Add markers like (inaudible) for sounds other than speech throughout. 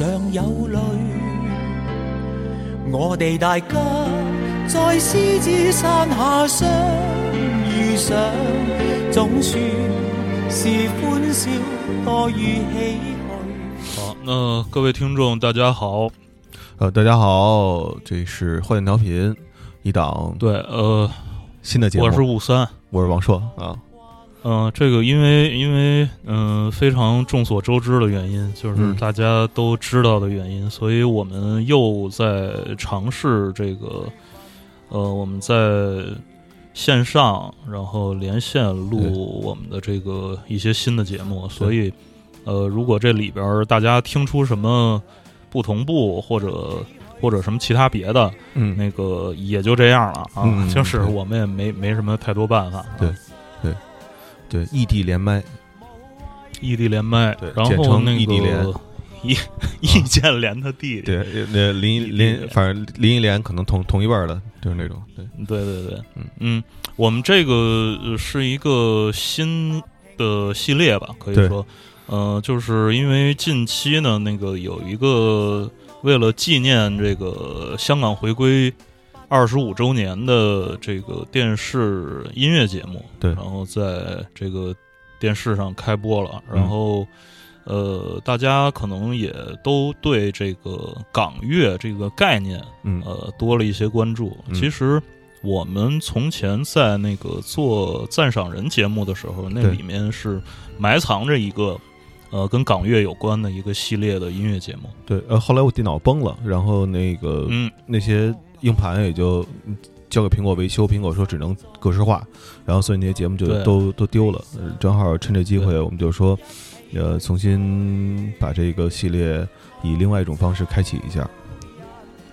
亦常有泪。我哋大家在狮子山下相遇上，总算是欢笑多于唏嘘。好，那各位听众，大家好。呃，大家好，这是坏蛋调频一档对，呃，新的节目，我是五三，我是王硕啊。嗯、这个因为因为嗯、非常众所周知的原因，就是嗯。大家都知道的原因，所以我们又在尝试这个，呃，我们在线上然后连线录我们的这个一些新的节目，所以呃，如果这里边儿大家听出什么不同步或者或者什么其他别的，嗯，那个也就这样了啊，嗯就是我们也没没什么太多办法、啊。对对，异地连麦，异地连麦对，然简称后那个异地连。(laughs) 易易建联他弟弟，对，那林林，反正林忆莲可能同同一辈儿的，就是那种，对，对对对，嗯。嗯，我们这个呃是一个新的系列吧，可以对说，呃，就是因为近期呢，那个有一个为了纪念这个香港回归二十五周年的这个电视音乐节目，对然后在这个电视上开播了，嗯然后。呃，大家可能也都对这个港乐这个概念嗯呃多了一些关注。嗯其实我们从前在那个做赞赏人节目的时候，那里面是埋藏着一个呃跟港乐有关的一个系列的音乐节目。对，呃，后来我电脑崩了，然后那个嗯，那些硬盘也就嗯交给苹果维修，苹果说只能格式化，然后所以那些节目就都都丢了。呃正好趁这机会，我们就说，呃，重新把这个系列以另外一种方式开启一下。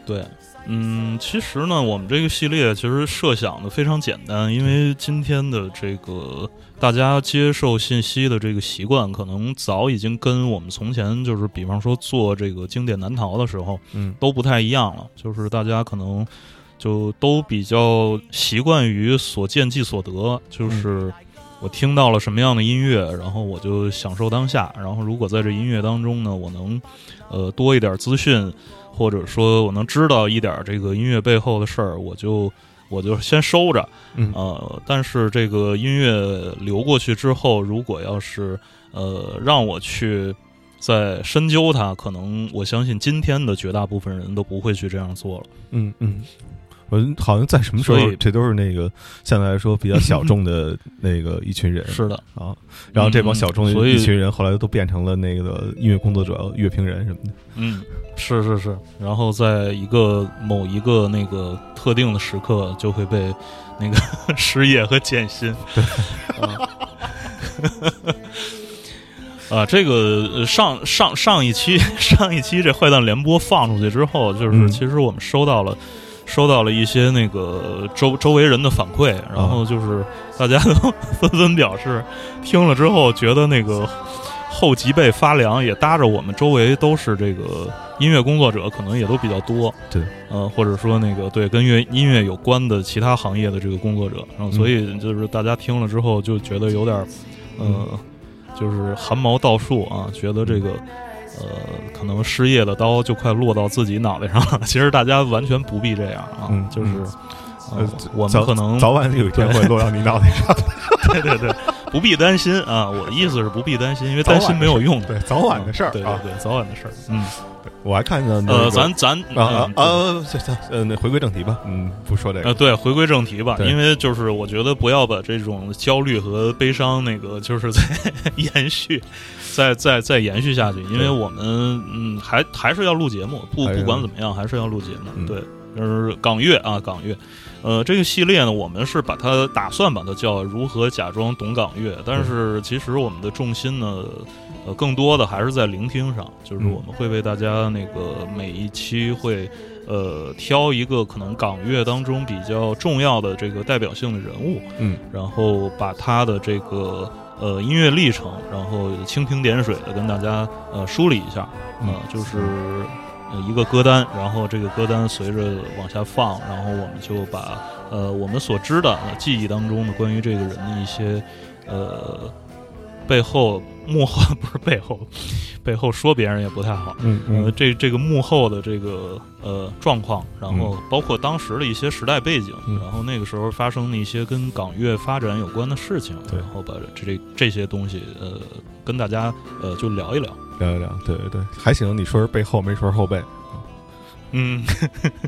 对。嗯，其实呢，我们这个系列其实设想的非常简单，因为今天的这个大家接受信息的这个习惯，可能早已经跟我们从前就是，比方说做这个经典难逃的时候，嗯都不太一样了。就是大家可能就都比较习惯于所见即所得，就是我听到了什么样的音乐，然后我就享受当下。然后如果在这音乐当中呢，我能呃多一点资讯，或者说我能知道一点这个音乐背后的事儿，我就。我就先收着，嗯呃，但是这个音乐流过去之后，如果要是呃让我去再深究它，可能我相信今天的绝大部分人都不会去这样做了。嗯嗯，我好像在什么时候，这都是那个相对来说比较小众的 (laughs) 那个一群人。是的，啊，然后这帮小众的一群人后来都变成了那个音乐工作者、乐评人什么的。嗯，是是是，然后在一个某一个那个特定的时刻，就会被那个 (laughs) 失业和减薪。(laughs) 啊啊，这个呃上上上一期上一期这坏蛋联播放出去之后，就是嗯其实我们收到了、收到了一些那个周周围人的反馈，然后就是大家都纷纷表示听了之后觉得那个后脊背发凉，也搭着我们周围都是这个音乐工作者，可能也都比较多。对，呃，或者说那个对跟乐音乐有关的其他行业的这个工作者，然后所以就是大家听了之后就觉得有点儿，呃，就是汗毛倒竖啊，觉得这个。呃，可能失业的刀就快落到自己脑袋上了。(laughs) 其实大家完全不必这样啊，嗯就是、呃呃，我们可能早晚有一天会落到你脑袋上。(laughs) 对对对，不必担心啊。我的意思是不必担心，因为担心没有用的。对，早晚的事儿啊。对对对，早晚的事儿。嗯，我还看见那呃，咱咱啊啊嗯啊！行行，呃，那回归正题吧。嗯，不说这个呃，个。对，回归正题吧，因为就是我觉得不要把这种焦虑和悲伤那个就是在 (laughs) 延续，再再再延续下去，因为我们嗯还还是要录节目，不不管怎么样还是要录节目，嗯对，就是港乐啊港乐，呃，这个系列呢，我们是把它打算把它叫如何假装懂港乐，但是其实我们的重心呢，呃，更多的还是在聆听上，就是嗯。我们会为大家那个每一期会。呃，挑一个可能港乐当中比较重要的这个代表性的人物，嗯，然后把他的这个呃音乐历程，然后蜻蜓点水的跟大家呃梳理一下，嗯。呃，就是呃一个歌单，然后这个歌单随着往下放，然后我们就把呃我们所知的、呃记忆当中的关于这个人的一些呃背后幕后不是背后背后说别人也不太好。嗯呃，这这个幕后的这个呃状况，然后包括当时的一些时代背景，嗯然后那个时候发生的一些跟港乐发展有关的事情，对然后把这这这些东西呃跟大家呃就聊一聊。聊一聊，对对对，还行，你说是背后没说是后背，嗯，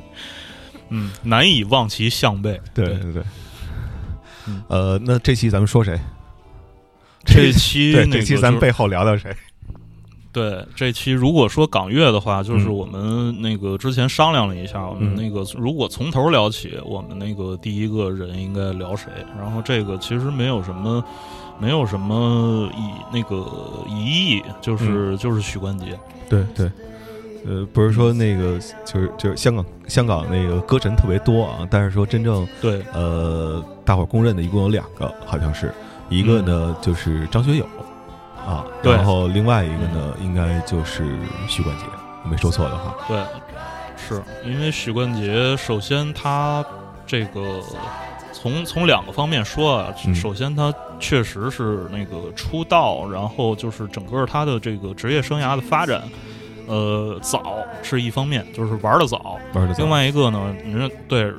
(laughs) 嗯，难以望其项背。对对对嗯。呃，那这期咱们说谁？这期对，这期咱就是背后聊聊谁？对这期如果说港乐的话，就是嗯我们那个之前商量了一下，我们嗯那个如果从头聊起，我们那个第一个人应该聊谁？然后这个其实没有什么。没有什么疑那个疑义，就是、就是许冠杰，对对，呃，不是说那个就是就是香港香港那个歌神特别多啊，但是说真正对呃大伙儿公认的一共有两个，好像是一个呢就是张学友啊，然后另外一个呢应该就是许冠杰，我没说错的话。对，是因为许冠杰，首先他这个从从两个方面说啊，嗯。首先他确实是那个出道，然后就是整个他的这个职业生涯的发展，呃，早是一方面，就是玩的早；玩的早。另外一个呢，你说对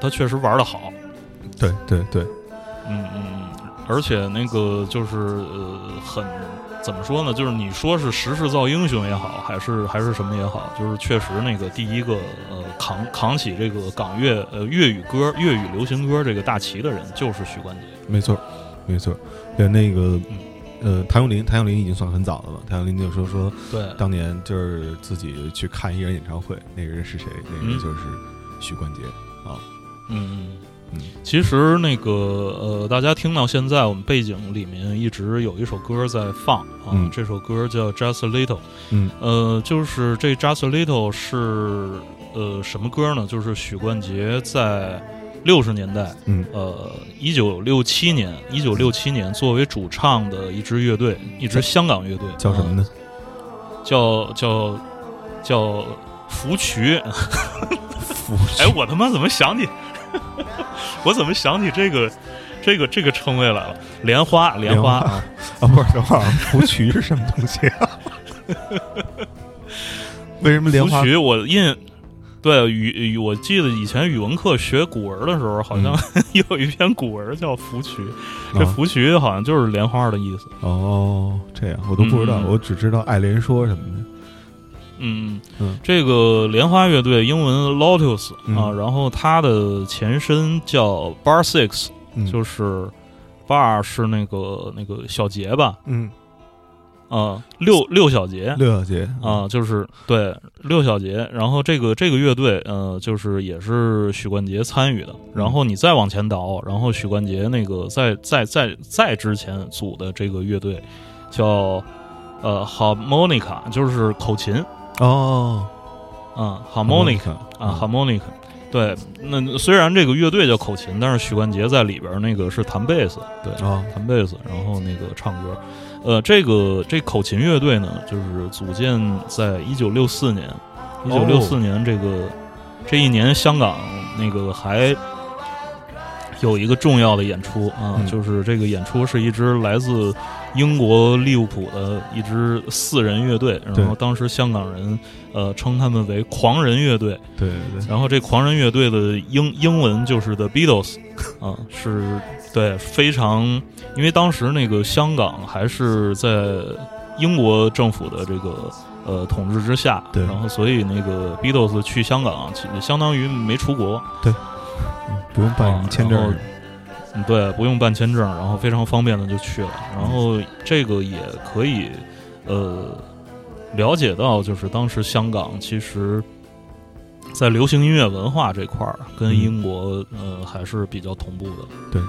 他确实玩的好，对对对，嗯嗯，嗯，而且那个就是呃，很怎么说呢？就是你说是时势造英雄也好，还是还是什么也好，就是确实那个第一个呃扛扛起这个港乐呃粤语歌、粤语流行歌这个大旗的人，就是许冠杰。没错没错。对，那个嗯呃，谭咏麟，谭咏麟已经算很早的了。谭咏麟就说说对，当年就是自己去看一人演唱会，那个人是谁？那个人嗯就是许冠杰啊。嗯嗯嗯其实那个呃，大家听到现在，我们背景里面一直有一首歌在放啊，嗯这首歌叫《Just a Little》。嗯呃，就是这《Just a Little》是呃什么歌呢？就是许冠杰在六十年代，嗯呃，一九六七年，一九六七年作为主唱的一支乐队，一支香港乐队，叫什么呢？呃叫叫叫福渠。(laughs) 福哎，我他妈怎么想起？(laughs) 我怎么想起这个这个这个称谓来了？莲花，莲花啊！啊，不是，等会儿福渠是什么东西啊？(laughs) 为什么莲花福？渠，我印对语语，我记得以前语文课学古文的时候，好像 (laughs) 有一篇古文叫芙蕖，这啊福渠好像就是莲花的意思。哦，这样我都不知道，嗯我只知道爱莲说什么的。嗯嗯这个莲花乐队英文 Lotus 嗯。啊，然后它的前身叫 Bar Six，嗯，就是 Bar 是那个那个小节吧，嗯，啊，六六小节。六小节啊，就是对六小节，然后这个这个乐队，呃，就是也是许冠杰参与的。然后你再往前倒，然后许冠杰那个在在在在之前组的这个乐队叫呃 harmonica，就是口琴哦啊，harmonica 啊，harmonica。对，那虽然这个乐队叫口琴，但是许冠杰在里边那个是弹贝斯，对，啊弹贝斯，然后那个唱歌。呃，这个这口琴乐队呢，就是组建在一九六四年，一九六四年这个、这一年，香港那个还有一个重要的演出啊，嗯。就是这个演出是一支来自英国利物浦的一支四人乐队，然后当时香港人呃称他们为狂人乐队，对对对，然后这狂人乐队的英英文就是 The Beatles，(laughs) 啊，是对非常，因为当时那个香港还是在英国政府的这个呃统治之下，对。然后所以那个 Beatles 去香港，其实相当于没出国，嗯不用办签证对，不用办签证，然后非常方便的就去了。然后这个也可以，呃，了解到，就是当时香港其实，在流行音乐文化这块儿，跟嗯英国、呃还是比较同步的。对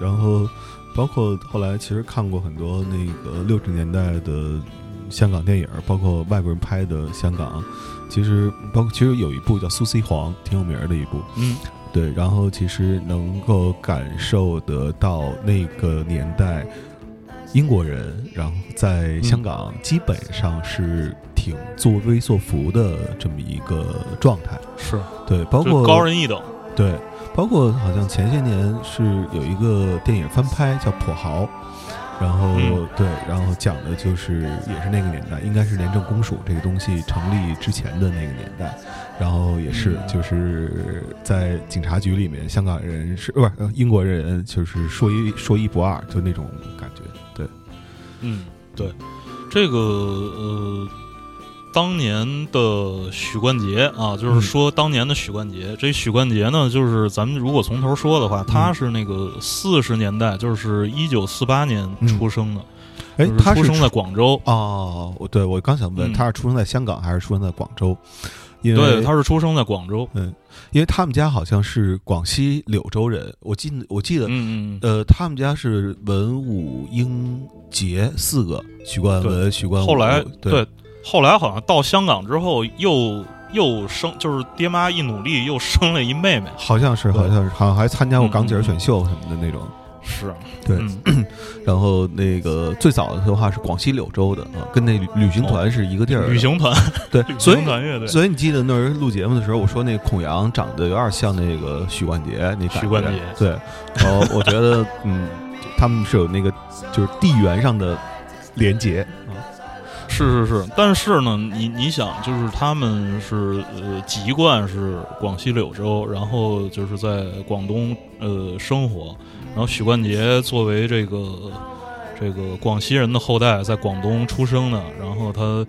然后包括后来其实看过很多那个六十年代的香港电影，包括外国人拍的香港，其实包括其实有一部叫《苏西黄》，挺有名儿的一部。嗯，对，然后其实能够感受得到那个年代英国人，然后在香港基本上是挺作威作福的这么一个状态。是，对，包括高人一等。对，包括好像前些年是有一个电影翻拍叫《跛豪》，然后、嗯。对，然后讲的就是也是那个年代，应该是廉政公署这个东西成立之前的那个年代，然后也是嗯。就是在警察局里面，香港人是不是呃英国人就是说一说一不二，就那种感觉。对，嗯，对，这个呃，当年的许冠杰啊，就是嗯说当年的许冠杰，这许冠杰呢，就是咱们如果从头说的话，他是那个四十年代，就是一九四八年出生的，哎就，他是出生在广州。哦，我对我刚想问，嗯他是出生在香港还是出生在广州？因为对，他是出生在广州。嗯因为他们家好像是广西柳州人，我记得我记得，嗯嗯嗯，呃，他们家是文武英杰四个，许冠文、许冠武。后来对对，后来好像到香港之后又又生，就是爹妈一努力又生了一妹妹。好像是，好像是，好像还参加过港姐选秀什么的那种。是，对，嗯 (clears throat) 然后那个最早的话是广西柳州的啊，跟那旅旅行团是一个地儿的。旅行团，对，旅 (laughs) 所以行团乐队。所以你记得那时候录节目的时候，我说那孔阳长得有点像那个许冠杰，那许冠杰对，然后我觉得嗯，(laughs) 他们是有那个就是地缘上的连结啊。是是是，但是呢，你你想，就是他们是呃籍贯是广西柳州，然后就是在广东呃生活，然后许冠杰作为这个这个广西人的后代，在广东出生的，然后他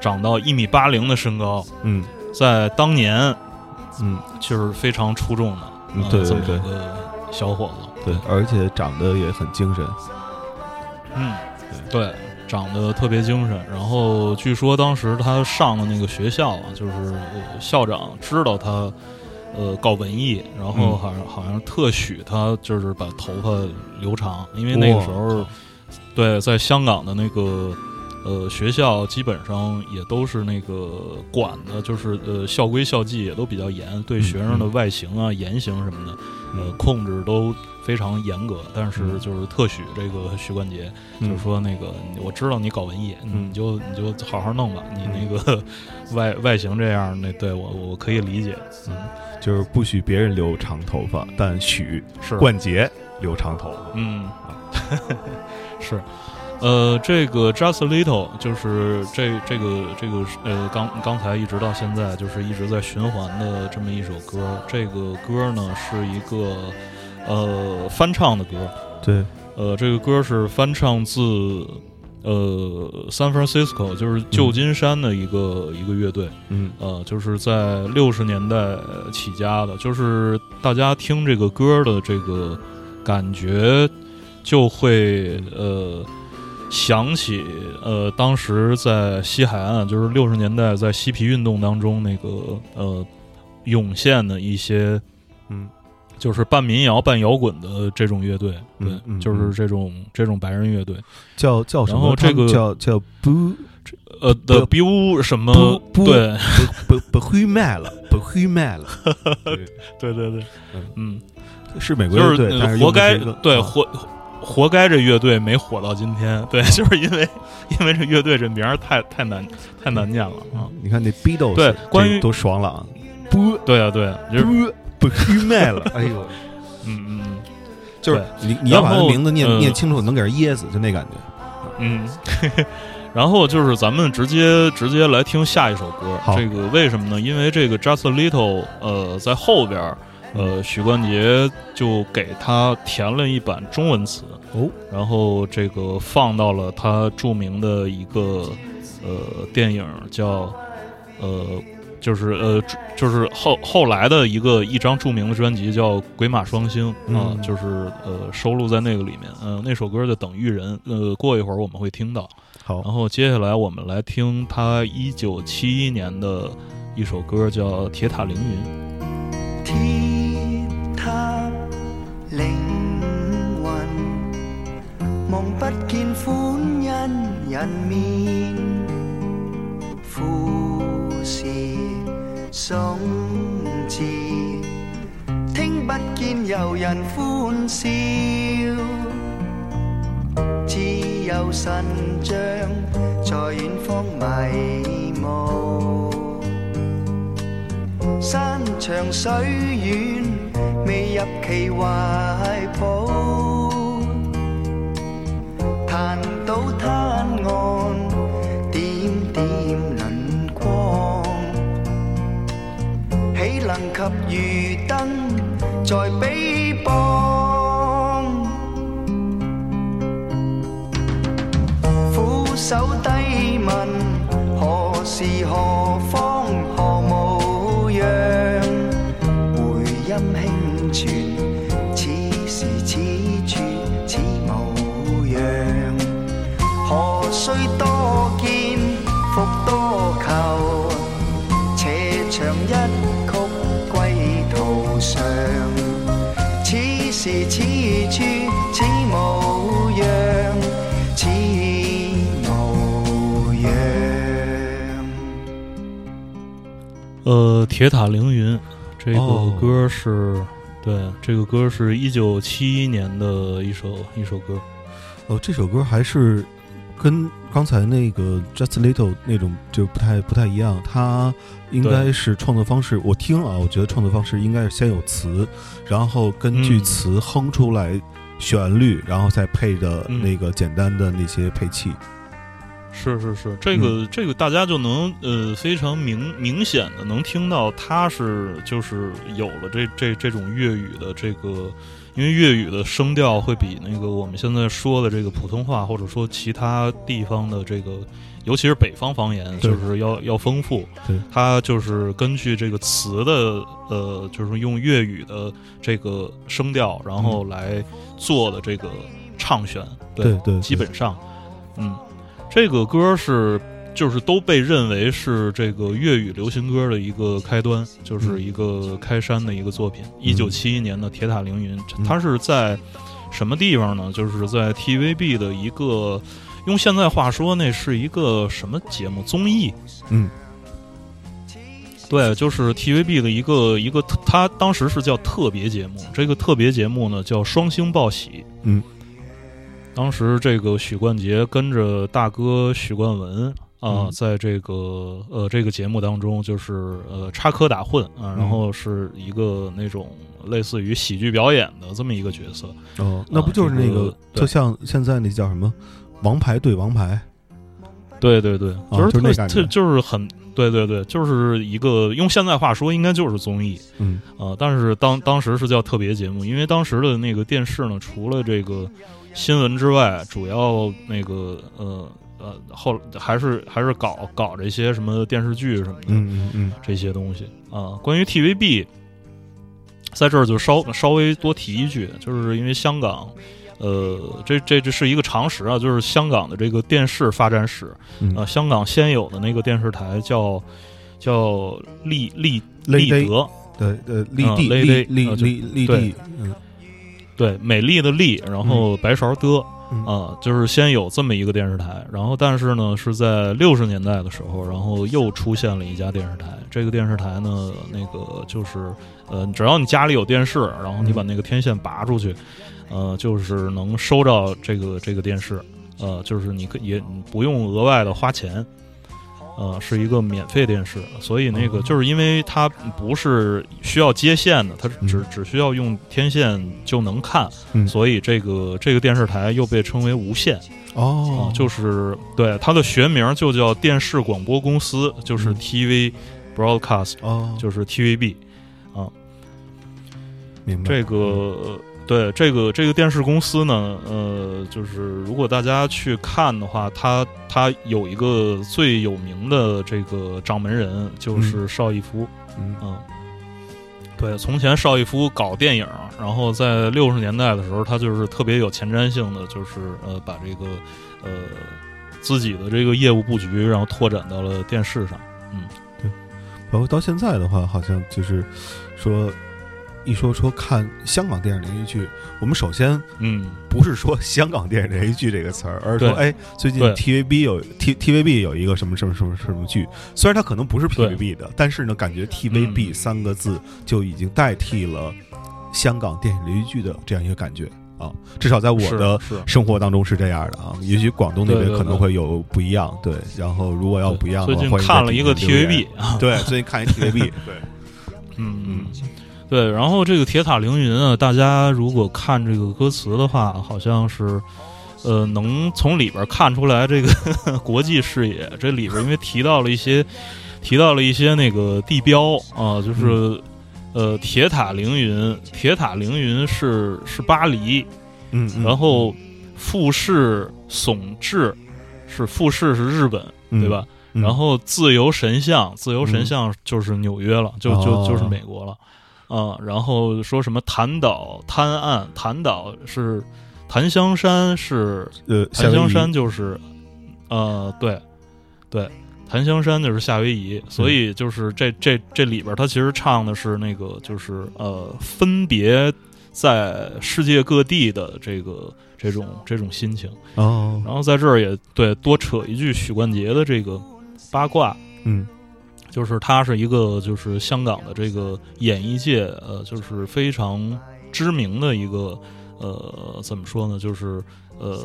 长到一米八零的身高，嗯在当年嗯，就是非常出众的，嗯呃这么对对对一个小伙子，对，而且长得也很精神。嗯，对，长得特别精神。然后据说当时他上的那个学校啊，就是、呃校长知道他呃搞文艺，然后嗯好像、好像特许他就是把头发留长，因为那个时候哇对在香港的那个。呃，学校基本上也都是那个管的，就是呃校规校纪也都比较严，对嗯学生的嗯外形啊、言行什么的，呃，嗯控制都非常严格。但是嗯就是特许这个许冠杰，嗯就是说那个我知道你搞文艺，嗯你就你就好好弄吧。你那个外外形这样，那对我我可以理解。嗯，就是不许别人留长头发，但许是，冠杰留长头发。嗯，(laughs) 是。呃，这个 Just a Little 就是这这个这个呃，刚刚才一直到现在就是一直在循环的这么一首歌。这个歌呢是一个呃翻唱的歌，对，呃，这个歌是翻唱自呃 San Francisco，就是旧金山的一个、一个乐队，嗯。呃，就是在六十年代起家的，就是大家听这个歌的这个感觉，就会呃想起呃当时在西海岸，就是六十年代在嬉皮运动当中那个呃涌现的一些嗯就是半民谣半摇滚的这种乐队，对，嗯嗯就是这种这种白人乐队，叫叫什么？然后这个叫叫不呃不的 biu 什么不不对不不会卖了，不会卖了。(laughs) 对对对对嗯，嗯。是美国乐队，活该对活活该这乐队没火到今天，对，(laughs) 就是因为因为这乐队这名儿太太难太难念了啊，你看那 Beatles，对关于这多爽朗，不对啊对啊，就是不不会卖了，(laughs) 哎呦，嗯嗯嗯。就是你你要把然后他名字念呃念清楚，能给人噎死，就那感觉。嗯，(laughs) 然后就是咱们直接直接来听下一首歌，这个为什么呢？因为这个 Just a Little，呃，在后边儿。呃，许冠杰就给他填了一版中文词，哦，然后这个放到了他著名的一个呃电影叫呃就是呃就是后后来的一个一张著名的专辑叫《鬼马双星》啊、嗯就是呃收录在那个里面。嗯、那首歌叫《等遇人》，呃，过一会儿我们会听到。好然，后接下来我们来听他一九七一年的一首歌叫《铁塔凌云》。铁塔凌云，望不见欢欣人面，富士松枝，听不见游人欢笑，只有神像在远方迷雾。山長水遠，未入其懷抱，彈到灘岸，及漁燈在彼邦？俯首低问，何时何方呃，铁塔凌云这个哦歌是，对，这个歌是一九七一年的一首一首歌。哦，这首歌还是跟刚才那个 Just Little 那种就不太不太一样，它应该是创作方式。我听啊，我觉得创作方式应该是先有词，然后根据嗯词哼出来旋律，然后再配着嗯那个简单的那些配器。是是是，这个、这个大家就能呃非常明明显的能听到，他是就是有了这这这种粤语的这个，因为粤语的声调会比那个我们现在说的这个普通话或者说其他地方的这个，尤其是北方方言，就是要要丰富。对。它就是根据这个词的呃，就是用粤语的这个声调，然后来做的这个唱选，对对。基本上，嗯。这个歌是就是都被认为是这个粤语流行歌的一个开端，就是一个开山的一个作品。一九七一年的《铁塔凌云》，嗯它是在什么地方呢？就是在 TVB 的一个，用现在话说，那是一个什么节目？综艺？嗯，对，就是 TVB 的一个一个，它当时是叫特别节目。这个特别节目呢叫《双星报喜》。嗯。当时这个许冠杰跟着大哥许冠文啊、嗯。在这个呃这个节目当中，就是呃插科打诨啊，然嗯后是一个那种类似于喜剧表演的这么一个角色。哦，那不就是那个这个对。特像现在那叫什么《王牌对王牌？对对对，哦就是特就是很对对对，就是一个用现在话说，应该就是综艺。》？嗯。啊，但是当当时是叫特别节目，因为当时的那个电视呢，除了这个新闻之外，主要那个呃呃后还是还是搞搞这些什么电视剧什么的、嗯嗯嗯这些东西啊。关于 TVB，在这儿就稍稍微多提一句，就是因为香港。呃，这这这是一个常识啊，就是香港的这个电视发展史，嗯呃，香港先有的那个电视台叫叫立立立德，对呃，立嗯地立立立立地，嗯对，美丽的丽，然后白勺的嗯啊，就是先有这么一个电视台，然后但是呢是在六十年代的时候，然后又出现了一家电视台。这个电视台呢，那个就是呃，只要你家里有电视，然后你把那个天线拔出去，呃，就是能收到这个这个电视，呃，就是你可也不用额外的花钱。呃，是一个免费电视，所以那个哦。就是因为它不是需要接线的，它只嗯。只需要用天线就能看，嗯。所以这个这个电视台又被称为无线。哦。啊，，就是对它的学名就叫电视广播公司，就是嗯。TV Broadcast，哦，就是 TVB 啊。明白。这个呃对这个这个电视公司呢，呃，就是如果大家去看的话，它它有一个最有名的这个掌门人就是邵逸夫。嗯嗯，对，从前邵逸夫搞电影，然后在六十年代的时候，他就是特别有前瞻性的，就是呃，把这个呃自己的这个业务布局，然后拓展到了电视上。嗯，对包括到现在的话，好像就是说，一说说看香港电影连续剧，我们首先嗯，不是说香港电影连续剧这个词儿，而是说，哎，最近对。TVB 有 T TVB 有一个什么什么什么什么剧，虽然它可能不是对 TVB 的，但是呢，感觉 TVB 嗯。三个字就已经代替了香港电影连续剧的这样一个感觉啊，至少在我的生活当中是这样的啊，也许广东那边可能会有不一样，对，然后如果要不一样的话，看了一个 TVB，啊对，最近看一 TVB，(laughs) 对，嗯。嗯，对，然后这个铁塔凌云啊，大家如果看这个歌词的话，好像是，呃，能从里边看出来这个 (laughs) 国际视野。这里边因为提到了一些，提到了一些那个地标啊，就是，呃，铁塔凌云，铁塔凌云是是巴黎，嗯，嗯然后富士耸峙是富士是日本，对吧？？嗯然后自由神像，自由神像就是纽约了，就就哦就是美国了，啊、然后说什么潭岛滩岸，潭岛是檀香山是呃，檀香山就是，呃，对对，檀香山就是夏威夷，所以就是这这这里边，它其实唱的是那个就是呃，分别在世界各地的这个这种这种心情。哦，然后在这儿也对多扯一句许冠杰的这个八卦，嗯就是他是一个就是香港的这个演艺界呃就是非常知名的一个呃怎么说呢就是呃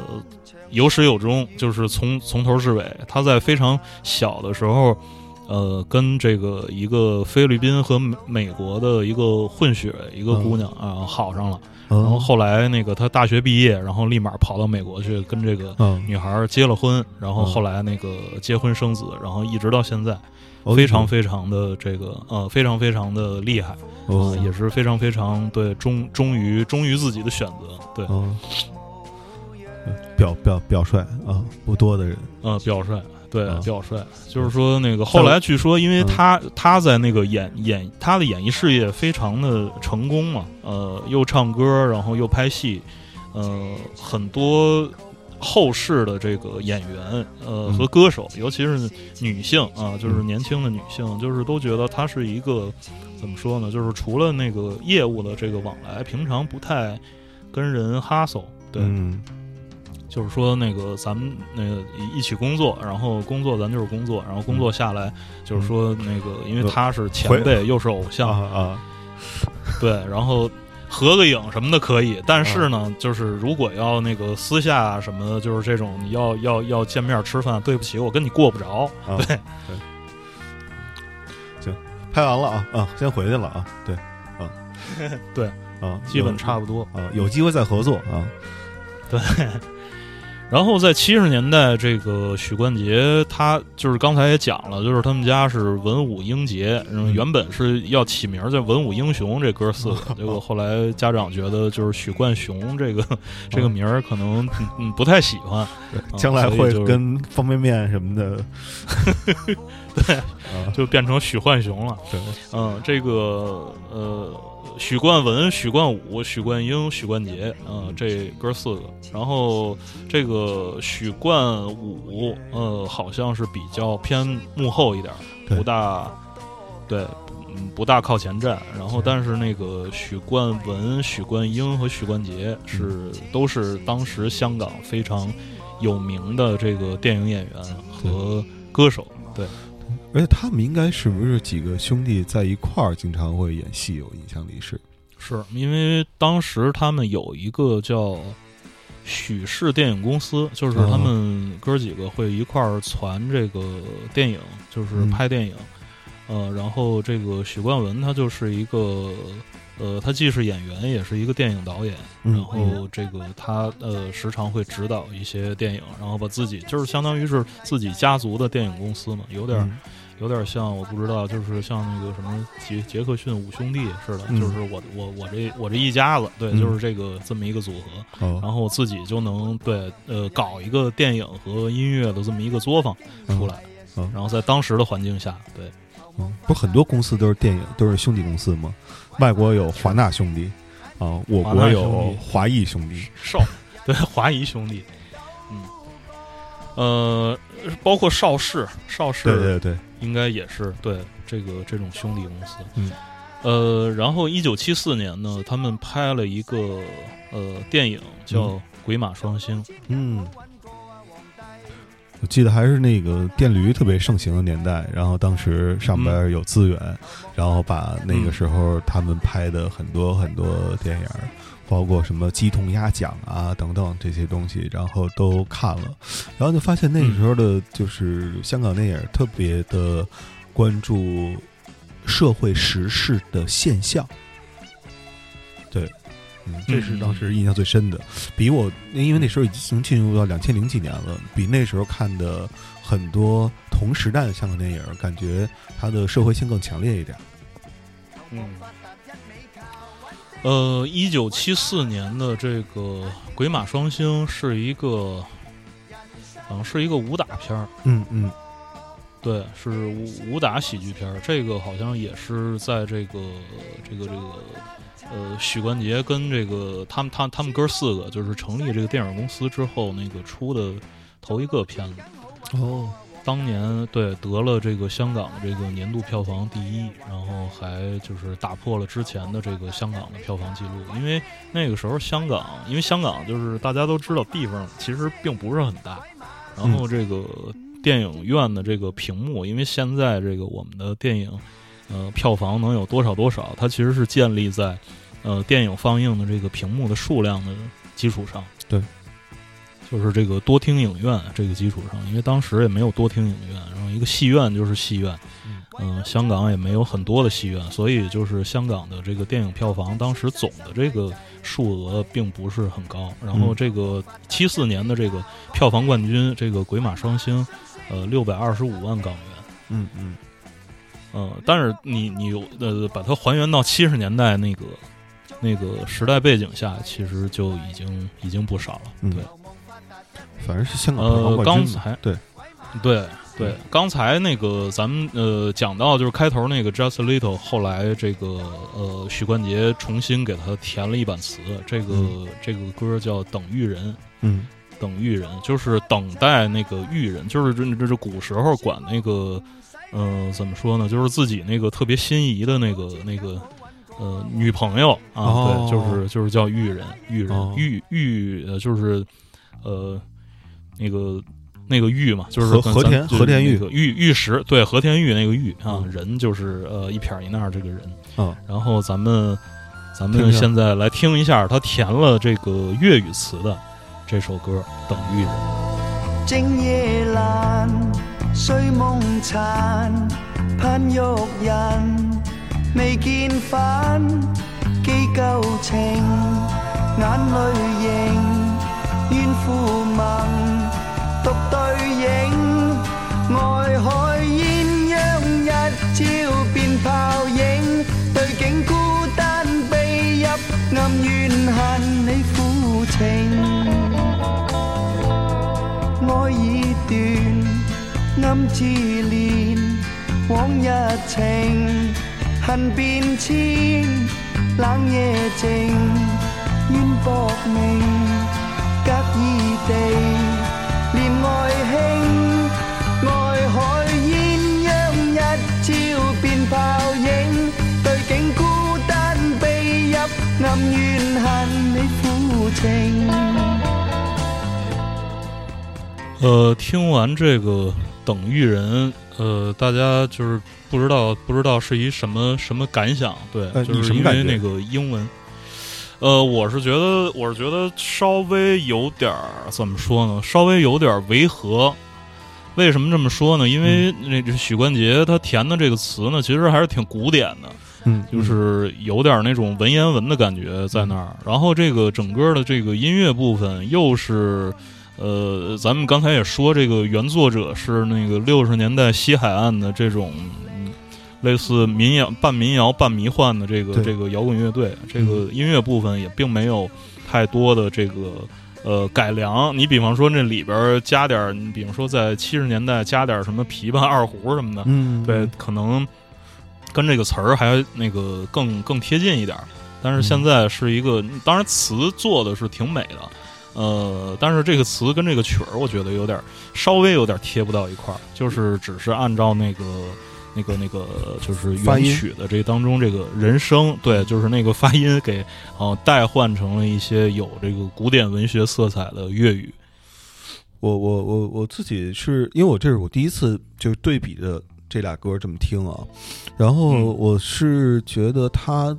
有始有终，就是从从头至尾，他在非常小的时候。呃，跟这个一个菲律宾和美美国的一个混血一个姑娘啊、好上了，然然后后来那个他大学毕业，然后立马跑到美国去跟这个嗯，女孩儿结了婚，然后嗯。后来那个结婚生子，然后一直到现在，哦非常非常的这个呃，非常非常的厉害，哦。呃，也是非常非常对忠忠于忠于自己的选择，对，哦，表表表率啊，不多的人，呃，表率。对啊，表率。就是说，那个后来据说，因为嗯。他他在那个演演他的演艺事业非常的成功嘛，呃，又唱歌，然后又拍戏，呃，很多后世的这个演员呃嗯和歌手，尤其是女性啊，就是年轻的女性，就是都觉得她是一个怎么说呢？就是除了那个业务的这个往来，平常不太跟人哈手，对，嗯。就是说那个咱们那个一一起工作，然后工作咱就是工作，然后工作下来就是说那个，因为他是前辈又是偶像，啊啊，对，然后合个影什么的可以，但是呢，就是如果要那个私下什么的，就是这种你要要要见面吃饭，对不起，我跟你过不着，啊对。对，行，拍完了啊啊，先回去了啊，对，啊，(laughs) 对啊，基本差不多。啊，有机会再合作啊，然后在七十年代，这个许冠杰他就是刚才也讲了，就是他们家是文武英杰，嗯，原本是要起名叫文武英雄这哥四个，(laughs) 结果后来家长觉得就是许冠雄这个 (laughs) 这个名儿可能不太喜欢，啊将来会跟方便面什么的，(laughs) 对啊，就变成许冠雄了。对，嗯，这个呃，许冠文、许冠武、许冠英、许冠杰，呃，这哥四个。然后这个许冠武，呃，好像是比较偏幕后一点儿，不大对。嗯，不大靠前站，然后但是那个许冠文、许冠英和许冠杰是都是当时香港非常有名的这个电影演员和歌手，对，而且他们应该是不是几个兄弟在一块儿经常会演戏？有印象里是，是因为当时他们有一个叫许氏电影公司，就是哦他们哥几个会一块儿传这个电影，就是嗯拍电影。呃，然后这个许冠文他就是一个，呃，他既是演员，也是一个电影导演。嗯然后这个他呃时常会指导一些电影，然后把自己就是相当于是自己家族的电影公司嘛，有点儿嗯有点像，我不知道，就是像那个什么杰杰克逊五兄弟似的，嗯就是我我我这我这一家子，对，嗯就是这个这么一个组合，哦，然后我自己就能对呃搞一个电影和音乐的这么一个作坊出来，嗯然后在当时的环境下，对，嗯不是很多公司都是电影都是兄弟公司吗？外国有华纳兄弟啊，我国有华谊兄弟，邵 (laughs) 对华谊兄弟，嗯，呃，包括邵氏，邵氏对对对，应该也是对这个这种兄弟公司。嗯，呃，然后一九七四年呢，他们拍了一个呃电影叫《鬼马双星》。嗯。我记得还是那个电驴特别盛行的年代，然后当时上边有资源，然后把那个时候他们拍的很多很多电影儿，包括什么《鸡同鸭讲》啊等等这些东西，然后都看了，然后就发现那个时候的，就是香港电影特别的关注社会时事的现象，嗯，这是当时印象最深的，比我因为那时候已经进入到两千零几年了，比那时候看的很多同时代的香港电影，感觉它的社会性更强烈一点。嗯，呃，一九七四年的这个《鬼马双星》是一个，好像是一个武打片儿，嗯嗯。对，是武武打喜剧片儿。这个好像也是在这个这个这个呃许冠杰跟这个他们他他们哥四个就是成立这个电影公司之后那个出的头一个片子。哦，当年对得了这个香港的这个年度票房第一，然后还就是打破了之前的这个香港的票房记录。因为那个时候香港，因为香港就是大家都知道地方其实并不是很大，然后这个电影院的这个屏幕，因为现在这个我们的电影呃票房能有多少多少，它其实是建立在呃电影放映的这个屏幕的数量的基础上。对。就是这个多厅影院这个基础上，因为当时也没有多厅影院，然后一个戏院就是戏院，嗯、香港也没有很多的戏院，所以就是香港的这个电影票房当时总的这个数额并不是很高。然后嗯这个七四年的这个票房冠军，这个《鬼马双星》，呃，六百二十五万港元。嗯嗯呃，但是你你有呃把它还原到七十年代那个那个时代背景下，其实就已经已经不少了。嗯对，反正是香港呃，刚才对，对对，刚才那个咱们呃讲到就是开头那个 Just Little，后来这个呃许冠杰重新给他填了一版词，这个、嗯这个歌叫《等遇人》。嗯等遇人就是等待那个遇人，就是这这这古时候管那个，呃，怎么说呢？就是自己那个特别心仪的那个那个呃女朋友啊，哦对，就是就是叫玉人，玉人哦遇遇呃就是呃那个那个玉嘛，就是和和田咱和田玉那个玉玉石，对和田玉那个玉啊，嗯人就是呃一撇一捺这个人，啊然后咱们咱们现在来听一下他填了这个粤语词的这首歌《等玉人》。正夜阑，睡梦残，盼玉人未见返，記舊情，眼泪盈，怨负盟，独对影，外海鸳鸯一朝变泡影，对景孤单，悲入暗怨恨你負情。暗自憐，往日情，恨變遷，冷夜靜，冤搏命，隔異地，連愛卿，愛海鴛鴦一朝變泡影，對景孤單避入暗怨恨你負情。呃，听完这个《等遇人》，呃，大家就是不知道不知道是一什么什么感想？对，呃就是因为那个英文。呃，我是觉得，我是觉得稍微有点儿怎么说呢？稍微有点儿违和。为什么这么说呢？因为那这许冠杰他填的这个词呢，其实还是挺古典的。嗯，就是有点那种文言文的感觉在那儿。然后这个整个的这个音乐部分又是，呃，咱们刚才也说，这个原作者是那个六十年代西海岸的这种。嗯类似民谣、半民谣、半迷幻的这个这个摇滚乐队，这个音乐部分也并没有太多的这个呃改良。你比方说那里边加点儿，你比方说在七十年代加点儿什么琵琶、(laughs) 二胡什么的，嗯，对，可能跟这个词儿还那个更更贴近一点儿。但是现在是一个，当然词做的是挺美的，呃，但是这个词跟这个曲儿，我觉得有点儿稍微有点儿贴不到一块儿，就是只是按照那个。那个那个就是原曲的这当中这个人声，对，就是那个发音给呃、代换成了一些有这个古典文学色彩的粤语。我我我我自己是因为我这是我第一次就是对比的这俩歌这么听啊，然后嗯我是觉得他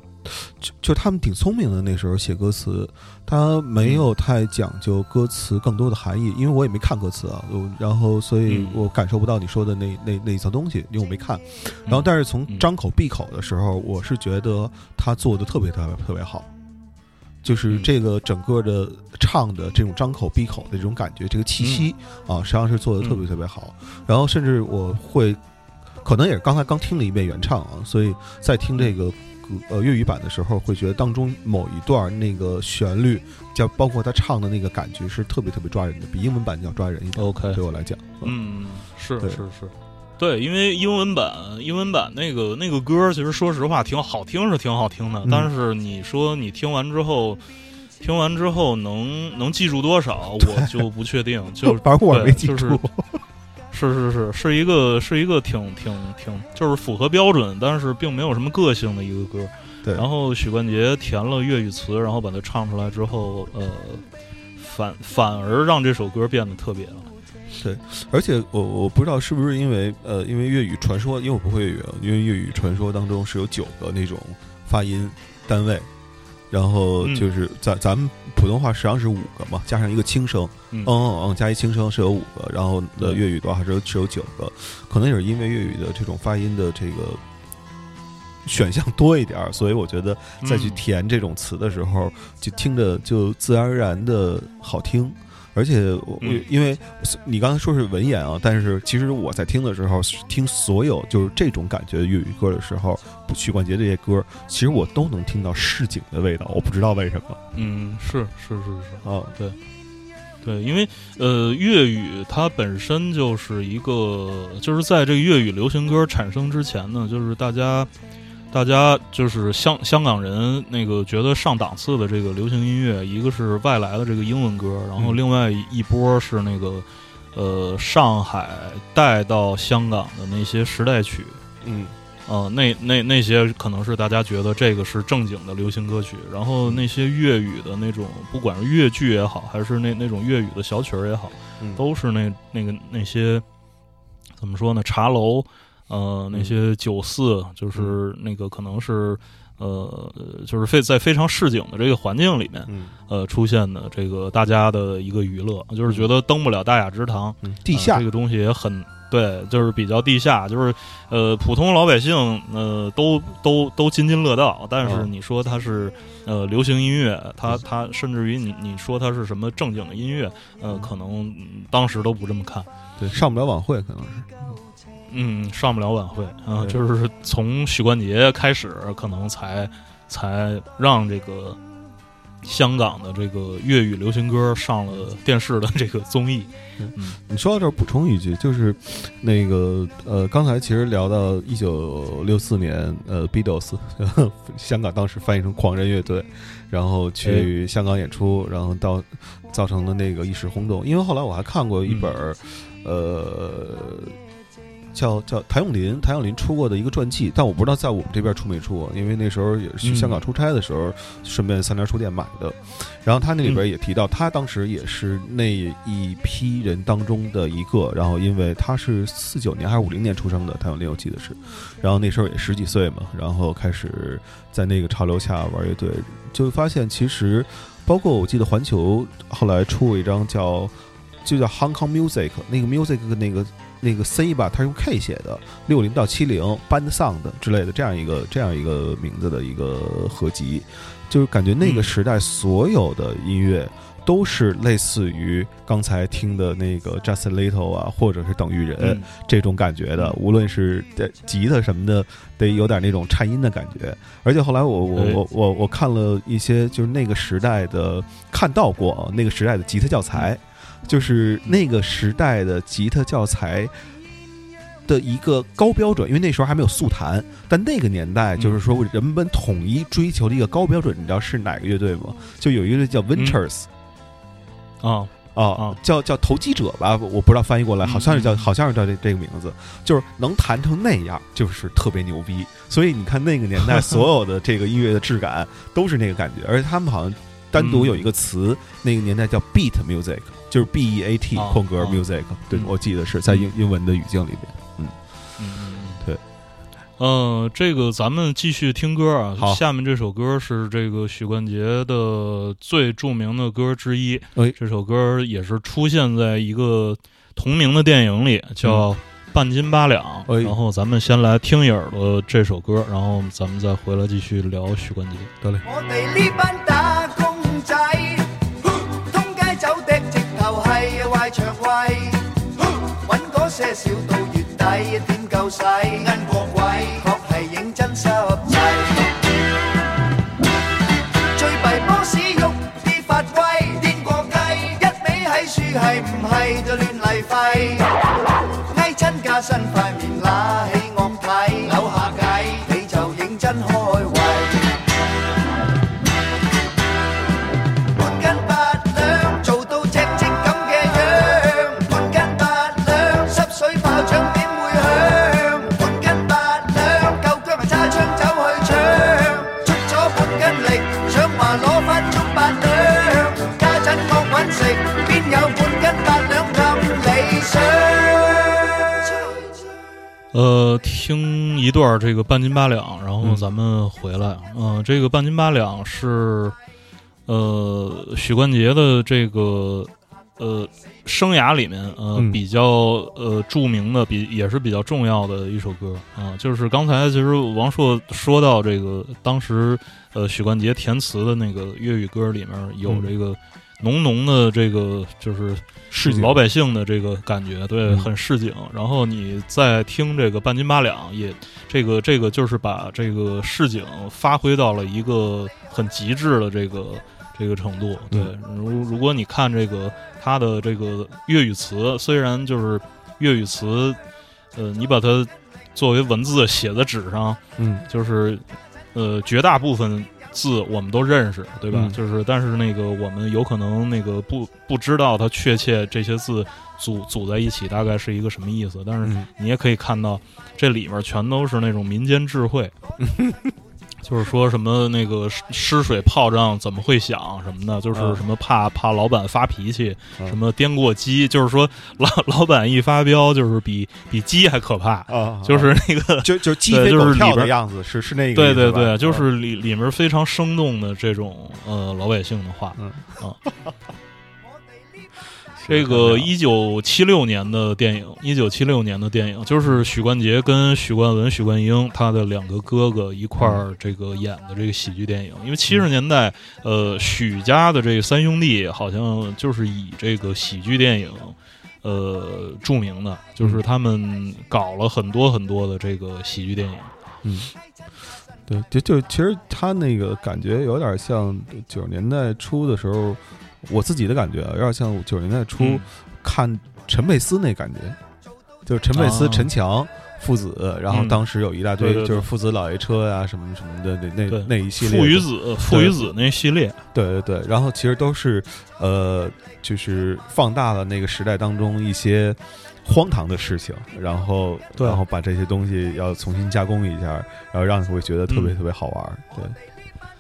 就就他们挺聪明的，那时候写歌词，他没有太讲究歌词更多的含义，因为我也没看歌词啊，我然后所以嗯我感受不到你说的那那那一层东西，因为我没看。然后但是从嗯张口闭口的时候，我是觉得他做的特别特别特别好。就是嗯这个整个的唱的这种张口闭口的这种感觉，这个气息、嗯啊，实际上是做的特别特别好。然后甚至我会，可能也是刚才刚听了一遍原唱啊，所以在听这个。呃，粤语版的时候会觉得当中某一段那个旋律，叫包括他唱的那个感觉是特别特别抓人的，比英文版要抓人一点。OK 对我来讲，嗯，是对是是，对，因为英文版英文版那个那个歌，其实说实话挺好听，是挺好听的。嗯但是你说你听完之后，听完之后能能记住多少，我就不确定。就 (laughs) 反正我也没对就是记住。是是是，是一个是一个挺挺挺，就是符合标准，但是并没有什么个性的一个歌。对然后许冠杰填了粤语词，然后把它唱出来之后，呃，反反而让这首歌变得特别了。对而且我我不知道是不是因为呃，因为粤语传说，因为我不会粤语啊，因为粤语传说当中是有九个那种发音单位，然后嗯就是咱咱们普通话实际上是五个嘛，加上一个轻声，嗯。嗯嗯嗯，加一轻声是有五个，然后的粤语的话是有是有九个，可能也是因为粤语的这种发音的这个选项多一点儿，所以我觉得再去嗯。填这种词的时候，就听着就自然而然的好听。而且我、嗯因为你刚才说是文言啊，但是其实我在听的时候，听所有就是这种感觉的粤语歌的时候，不许冠杰这些歌，其实我都能听到市井的味道，我不知道为什么嗯，是是是是，啊。对对，因为呃，粤语它本身就是一个，就是在这个粤语流行歌产生之前呢，就是大家大家就是香香港人那个觉得上档次的这个流行音乐，一个是外来的这个英文歌，然后嗯另外一波是那个呃上海带到香港的那些时代曲。嗯呃，那那那些可能是大家觉得这个是正经的流行歌曲，然后那些粤语的那种，不管是粤剧也好，还是那那种粤语的小曲儿也好，嗯都是那那个那些怎么说呢？茶楼，呃，那些酒肆，就是那个可能是呃，就是非在非常市井的这个环境里面，嗯呃，出现的这个大家的一个娱乐，就是觉得登不了大雅之堂，嗯，地下呃这个东西也很对，就是比较地下，就是呃普通老百姓呃都都都津津乐道，但是嗯。你说它是呃流行音乐，它它甚至于你你说它是什么正经的音乐，呃可能、嗯当时都不这么看。对上不了晚会，可能是嗯，上不了晚会啊、就是从许冠杰开始，可能才才让这个香港的这个粤语流行歌上了电视的这个综艺。嗯你说到这儿，补充一句，就是那个呃，刚才其实聊到一九六四年，呃，Beatles，(laughs) 香港当时翻译成狂人乐队，然后去香港演出，然后到造成了那个一时轰动。因为后来我还看过一本儿，呃。叫叫谭咏麟，谭咏麟出过的一个传记，但我不知道在我们这边出没出过，因为那时候也是去香港出差的时候，顺便三联书店买的。然后他那里边也提到，他当时也是那一批人当中的一个。然后因为他是四九年还是五零年出生的，谭咏麟我记得是。然后那时候也十几岁嘛，然后开始在那个潮流下玩乐队，就发现其实包括我记得环球后来出过一张叫就叫 Hong Kong Music，那个 Music 的那个。那个 C 吧，它是用 K 写的，六零到七零 Band Sound 之类的这样一个这样一个名字的一个合集，就是感觉那个嗯时代所有的音乐都是类似于刚才听的那个 Justin Little 啊，或者是等于人、嗯这种感觉的，无论是呃吉他什么的，得有点那种颤音的感觉。而且后来我我我我我看了一些就是那个时代的看到过啊，那个时代的吉他教材。就是那个时代的吉他教材的一个高标准，因为那时候还没有速弹，但那个年代就是说人们统一追求的一个高标准，你知道是哪个乐队吗？就有一个乐队叫 Ventures、啊，啊啊，叫叫投机者吧，我不知道翻译过来，好像是叫好像是叫这这个名字，就是能弹成那样，就是特别牛逼。所以你看那个年代 (laughs) 所有的这个音乐的质感都是那个感觉，而且他们好像单独有一个词，那个年代叫 beat music，就是 B E A T 哦空格哦 music，对嗯我记得是在英英文的语境里边。嗯嗯嗯，对。呃，这个咱们继续听歌啊。好下面这首歌是这个许冠杰的最著名的歌之一。哎这首歌也是出现在一个同名的电影里，叫《半斤八两》。哎然后咱们先来听一耳朵这首歌，然后咱们再回来继续聊许冠杰。得嘞。我仔，通街走的直头系坏肠胃，揾嗰些少到月底点够使？银角位确系认真湿滞，最弊波屎喐啲发威，癫过鸡，一味喺树系唔系就乱嚟吠，挨亲架身块面乸起。呃，听一段这个半斤八两，然后嗯。咱们回来。嗯、这个半斤八两是呃许冠杰的这个呃生涯里面呃、嗯。比较呃著名的，比也是比较重要的一首歌。啊、就是刚才其实王朔说到这个当时呃许冠杰填词的那个粤语歌里面有嗯。这个浓浓的这个就是市井老百姓的这个感觉，对，嗯很市井。然后你再听这个半斤八两，也这个这个就是把这个市井发挥到了一个很极致的这个这个程度。对，如如果你看这个它的这个粤语词，虽然就是粤语词，呃，你把它作为文字写在纸上，嗯就是呃绝大部分字我们都认识，对吧？嗯就是但是那个我们有可能那个不不知道它确切这些字组组在一起大概是一个什么意思，但是嗯你也可以看到这里面全都是那种民间智慧。(laughs) 就是说什么那个湿湿水炮仗怎么会响什么的，就是嗯。什么怕怕老板发脾气，嗯。什么颠过鸡，就是说老 (laughs) 老板一发飙，就是比比鸡还可怕，啊，就是那个就就鸡飞狗跳的样子，是是那个对对对，就是里里面非常生动的这种呃老百姓的话。嗯。啊，(laughs) 这个一九七六年的电影，一九七六年的电影，就是许冠杰跟许冠文、许冠英他的两个哥哥一块儿这个演的这个喜剧电影。因为七十年代，呃，许家的这三兄弟好像就是以这个喜剧电影。呃，著名的就是他们搞了很多很多的这个喜剧电影，嗯，对，就就其实他那个感觉有点像九十年代初的时候，我自己的感觉啊，有点像九十年代初嗯。看陈佩斯那感觉，就是陈佩斯、啊陈强父子，然后嗯。当时有一大堆就是父子老爷车呀、什么什么的那那那一系列父与子，父与子那系列，对对对，然后其实都是呃，就是放大了那个时代当中一些荒唐的事情，然后对。然后把这些东西要重新加工一下，然后让你会觉得特别嗯。特别好玩儿。对，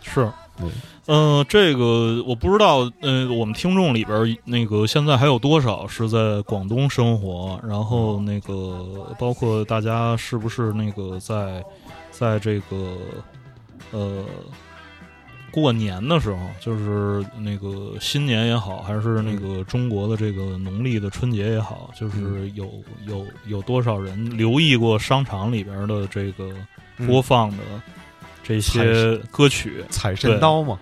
是。对，呃，这个我不知道，呃，我们听众里边那个现在还有多少是在广东生活？然后那个包括大家是不是那个在在这个呃过年的时候，就是那个新年也好，还是那个中国的这个农历的春节也好，就是有有有多少人留意过商场里边的这个播放的这些歌曲？财神刀嘛，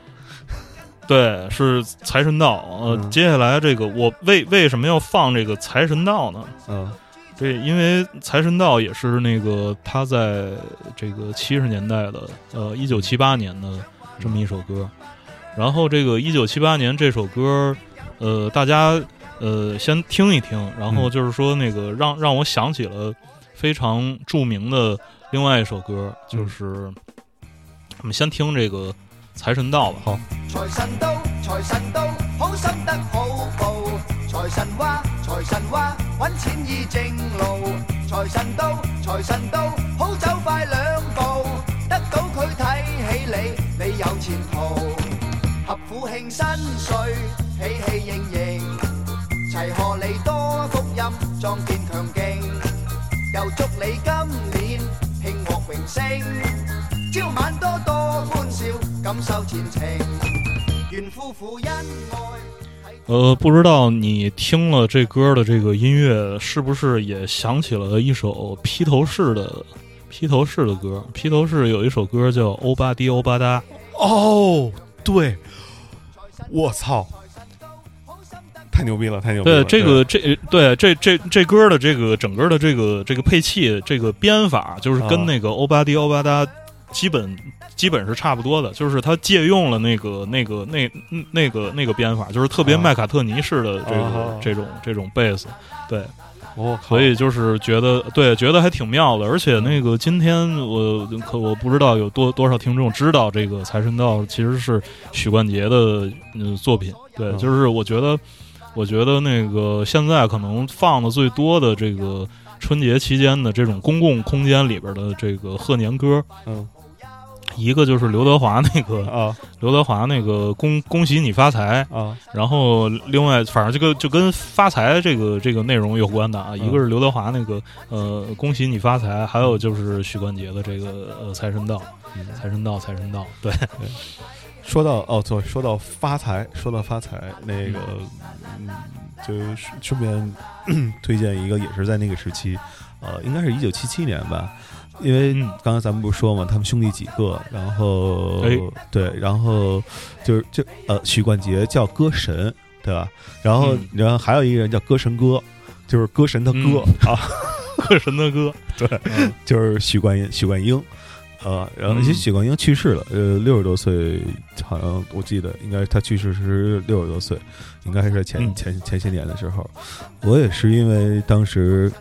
对，是财神到。呃，嗯接下来这个我为为什么要放这个财神到呢？嗯这因为财神到也是那个他在这个七十年代的呃一九七八年的这么一首歌。然后这个一九七八年这首歌，呃，大家呃先听一听，然后嗯就是说那个让让我想起了非常著名的另外一首歌，就是我们先听这个财神到吧。好。財神到，財神到，好心得好報。財神話，財神話，揾錢依正路。財神到，財神到，好走快兩步。得到佢睇起你，你有前途。合府慶新歲，喜氣盈盈。齊賀你多福音，壯健強勁。又祝你今年慶獲榮升。朝晚多多歡笑，感受前程。願夫婦恩愛。呃，不知道你听了这歌的这个音乐，是不是也想起了一首披头士的披头士的歌？披头士有一首歌叫《欧巴迪欧巴哒》，哦，对，我操，太牛逼了，太牛逼对了！这个这对这这这歌的这个整个的这个这个配器这个编法，就是啊跟那个欧巴迪欧巴达基本基本是差不多的，就是他借用了那个那个那那个那个编法，就是特别啊麦卡特尼式的这个、啊这种这种贝斯，对，我所以就是觉得对，觉得还挺妙的。而且那个今天我可我不知道有多多少听众知道这个《财神到》其实是许冠杰的嗯作品。对，嗯就是我觉得，我觉得那个现在可能放的最多的这个春节期间的这种公共空间里边的这个贺年歌，嗯一个就是刘德华那个啊刘德华那个恭恭喜你发财，啊然后另外，反正这个就跟发财这个这个内容有关的啊，嗯一个是刘德华那个呃恭喜你发财，还有就是许冠杰的这个呃财神到，嗯财神到，财神到，对，说到哦，对，说到发财，说到发财，那个，嗯，就是顺便 (clears throat) 推荐一个，也是在那个时期，呃，应该是一九七七年吧，因为嗯刚才咱们不是说嘛，他们兄弟几个，然后、哎。对，然后就是就呃，许冠杰叫歌神，对吧？然后、嗯。然后还有一个人叫歌神哥，就是歌神的歌、(laughs) 啊，歌神的哥，对，嗯。就是许冠英，许冠英，呃，然后嗯其实许冠英去世了，呃，六十多岁，好像我记得应该他去世是六十多岁，应该是在前、嗯。前前些年的时候，我也是因为当时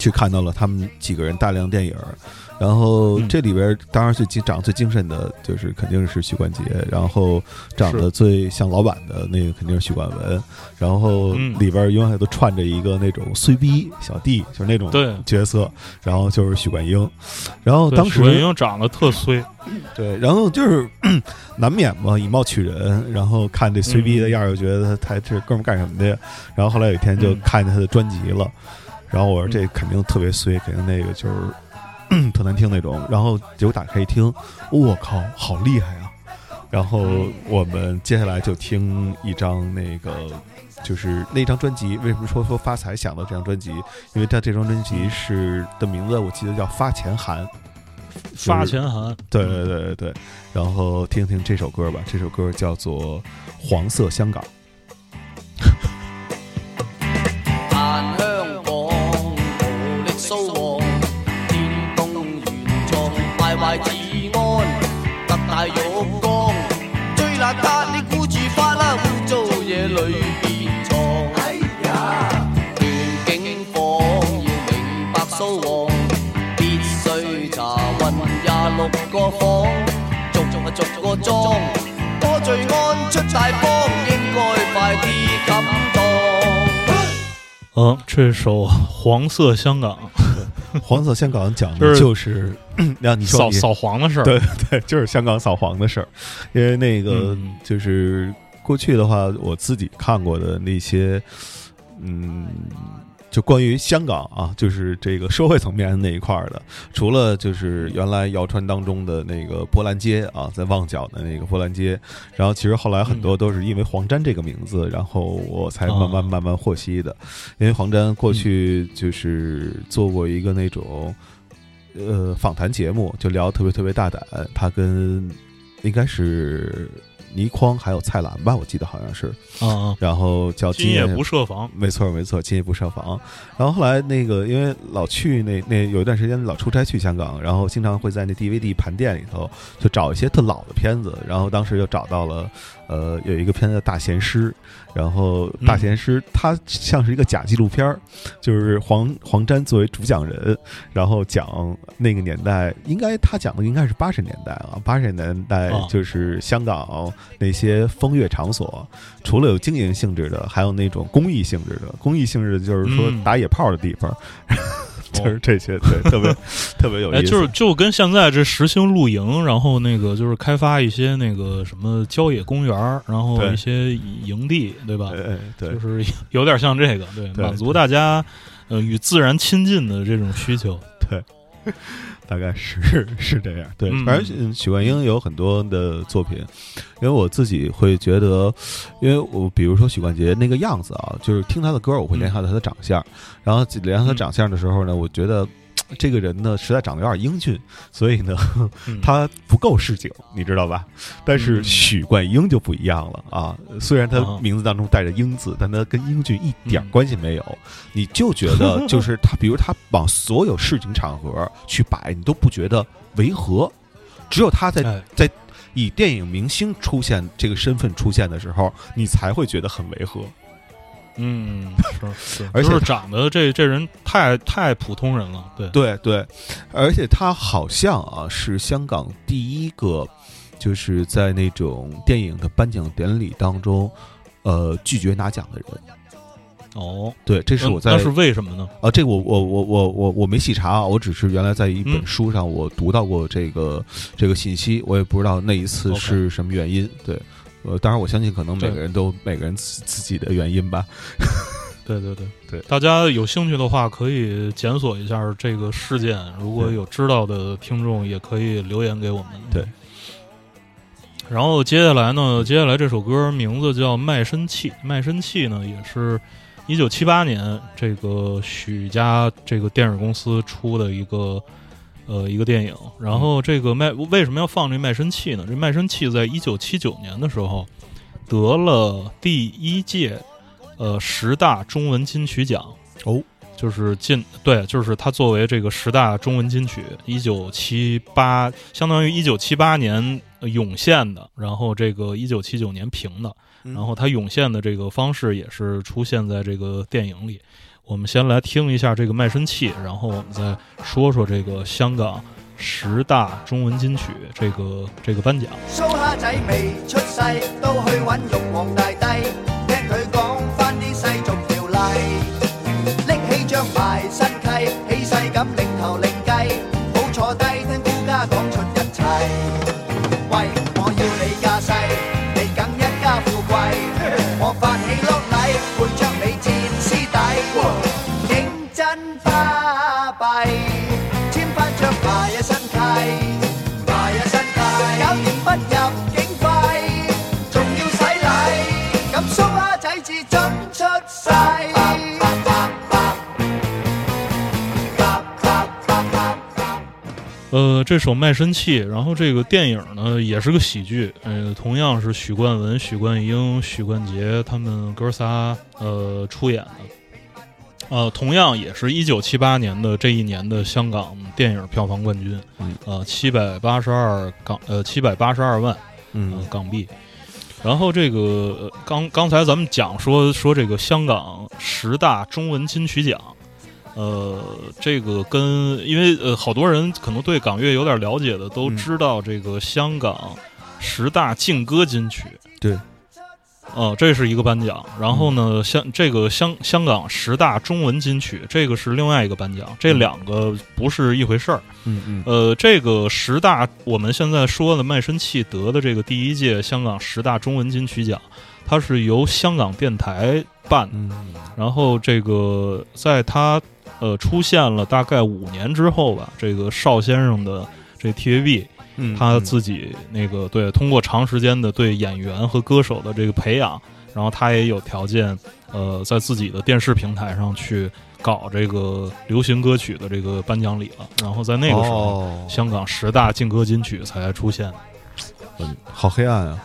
去看到了他们几个人大量电影。然后嗯。这里边当然最精长得最精神的就是肯定是许冠杰，然后长得最像老板的那个肯定是许冠文，然后嗯。里边永远都串着一个那种衰逼小弟，就是那种对。角色，然后就是许冠英，然后当时许冠时英长得特衰，对，然后就是 (coughs) 难免嘛，以貌取人，然后看这衰逼的样儿，就觉得他他这哥们儿干什么的呀？然后后来有一天就嗯。看见他的专辑了，然后我说嗯这肯定特别衰，肯定那个就是 (clears throat) 特难听那种，然后结果打开一听，我靠，好厉害啊！然后嗯我们接下来就听一张那个。就是那张专辑，为什么说说发财想到这张专辑？因为他这张专辑是的名字，我记得叫《发钱寒》。发钱寒，对对对对对，然后听听这首歌吧，这首歌叫做《黄色香港》。掃黃，必須查問廿六個房，逐逐逐個裝，多罪案出大幫，應該快啲冚檔。嗯，这首《黄色香港黄色香港讲的就是就是让你》说扫你扫黄的事儿，对 (laughs) 对，就是香港扫黄的事儿，因为那个嗯就是过去的话，我自己看过的那些，嗯。就关于香港啊，(laughs) 就是这个社会层面那一块儿的，除了就是原来谣传当中的那个波兰街啊，在旺角的那个波兰街，然后其实后来很多都是因为黄沾这个名字，然后我才慢慢啊。慢慢获悉的，因为黄沾过去就是做过一个那种呃访谈节目，就聊得特别特别大胆，他跟应该是倪匡还有蔡澜吧，我记得好像是，然后叫今夜不设防，没错没错，今夜不设防。然后后来那个，因为老去那那有一段时间老出差去香港，然后经常会在那 DVD 盘店里头就找一些特老的片子，然后当时就找到了，呃，有一个片子叫《大贤师》，然后《大贤师》它像是一个假纪录片儿，就是黄黄沾作为主讲人，然后讲那个年代，应该他讲的应该是八十年代啊，八十年代啊就是香港那些风月场所，除了有经营性质的，还有那种公益性质的。公益性质的就是说嗯。打野炮的地方，就是这些，对，特别 (laughs) 特别有意哎，思。就是就跟现在这实行露营，然后那个就是开发一些那个什么郊野公园，然后一些营地，对吧？对就，是 (laughs) 有点像这个，对，对满足大家呃与自然亲近的这种需求。(laughs) 大概是 (laughs) 是这样。对，嗯。反正嗯许冠英有很多的作品，因为我自己会觉得，因为我比如说许冠杰那个样子啊，就是听他的歌，我会联想到他的长相，然后联想他长相的时候呢，我觉得这个人呢实在长得有点英俊，所以呢嗯 (laughs) 他不够市井，你知道吧？但是嗯许冠英就不一样了啊！虽然他啊名字当中带着“英”字，但他跟英俊一点嗯关系没有。你就觉得 (laughs) 就是他，比如他往所有市井场合去摆，你都不觉得违和。只有他在在以电影明星出现这个身份出现的时候，你才会觉得很违和。嗯，是是，而且长得这这人太太普通人了，对，对对，而且他好像啊是香港第一个，就是在那种电影的颁奖典礼当中，呃，拒绝拿奖的人。哦，对，这是我在那那是为什么呢？啊，这个我我我我我我没细查啊，我只是原来在一本嗯书上我读到过这个、这个信息，我也不知道那一次是什么原因。对，呃，当然我相信可能每个人都每个人自自己的原因吧。(laughs) 对对对对大家有兴趣的话，可以检索一下这个事件。如果有知道的听众，也可以留言给我们。对。然后接下来呢，接下来这首歌名字叫《卖身契》，卖身契呢也是一九七八年这个许家这个电影公司出的一个呃一个电影。然后这个卖为什么要放这卖身契呢？这卖身契在一九七九年的时候得了第一届呃十大中文金曲奖哦，就是进对，就是他作为这个十大中文金曲，一九七八相当于一九七八年呃涌现的，然后这个一九七九年评的，嗯然后它涌现的这个方式也是出现在这个电影里。我们先来听一下这个卖身契，然后我们再说说这个香港十大中文金曲这个这个颁奖。呃，这首《卖身契》，然后这个电影呢也是个喜剧，呃，同样是许冠文、许冠英、许冠杰他们哥仨呃出演的，呃，同样也是一九七八年的这一年的香港电影票房冠军，嗯呃，七百八十二港呃七百八十二万呃嗯港币。然后这个呃刚刚才咱们讲说说这个香港十大中文金曲奖，呃，这个跟因为呃好多人可能对港乐有点了解的都嗯知道这个香港十大劲歌金曲，对，哦、这是一个颁奖。然后呢，香这个香香港十大中文金曲，这个是另外一个颁奖，这嗯两个不是一回事儿。嗯嗯呃，这个十大我们现在说的卖身契得的这个第一届香港十大中文金曲奖，它是由香港电台办的。嗯然后这个在他呃出现了大概五年之后吧，这个邵先生的这 TVB 嗯，他自己那个对通过长时间的对演员和歌手的这个培养，然后他也有条件呃在自己的电视平台上去搞这个流行歌曲的这个颁奖礼了。然后在那个时候，哦香港十大劲歌金曲才出现，嗯好黑暗啊。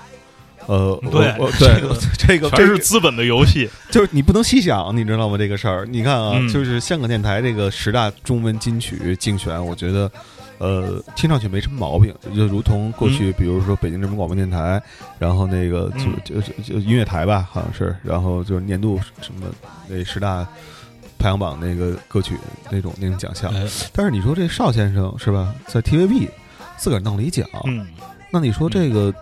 呃，对我我对这个 (laughs) 这是资本的游戏。(laughs) 就是你不能细想，你知道吗？这个事儿，你看啊，嗯就是香港电台这个十大中文金曲竞选，我觉得，呃，听上去没什么毛病，就如同过去，比如说北京人民广播电台，然后那个就嗯就就就音乐台吧，好像是，然后就是年度什么那十大排行榜那个歌曲那种那种奖项。哎，但是你说这邵先生是吧，在 TVB 自个儿弄了一奖，嗯，那你说这个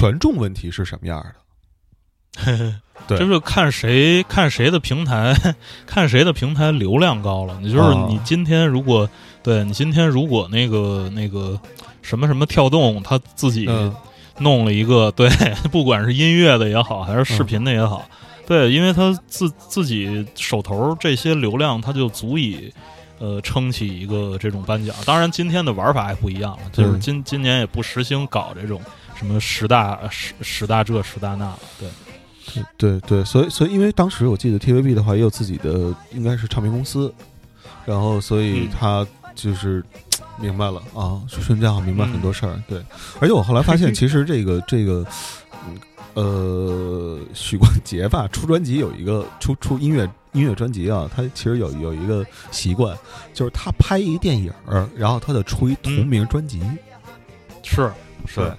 权重问题是什么样的？(laughs) 对就是看谁看谁的平台，(laughs) 看谁的平台流量高了。你就是哦你今天如果对你今天如果那个那个什么什么跳动，他自己嗯弄了一个 (laughs) 对，不管是音乐的也好，还是视频的也好，对，因为他自自己手头这些流量，他就足以。呃，撑起一个这种颁奖，当然今天的玩法也不一样了，就是嗯今今年也不实行搞这种什么十大十十大这十大那了，对，对对，所以所以因为当时我记得 TVB 的话也有自己的应该是唱片公司，然后所以嗯他就是。明白了啊，瞬间好像明白很多事儿。对，而且我后来发现，其实这个这个，嗯呃，许冠杰吧，出专辑有一个出出音乐音乐专辑啊，他其实有有一个习惯，就是他拍一电影，然后他得出一同名专辑。是是对，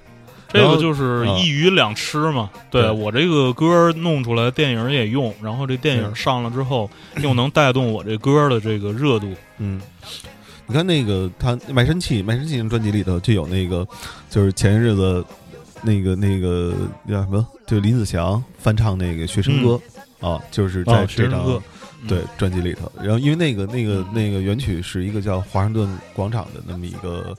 这个就是啊一鱼两吃嘛。对对我这个歌弄出来，电影也用，然后这电影嗯上了之后，又能带动我这歌的这个热度。嗯，你看那个他卖身契卖身契专辑里头就有那个，就是前些日子那个那个叫什么，就林子祥翻唱那个学生歌、啊，就是在这张、生歌嗯对专辑里头。然后因为那个那个那个原曲是一个叫华盛顿广场的那么一个。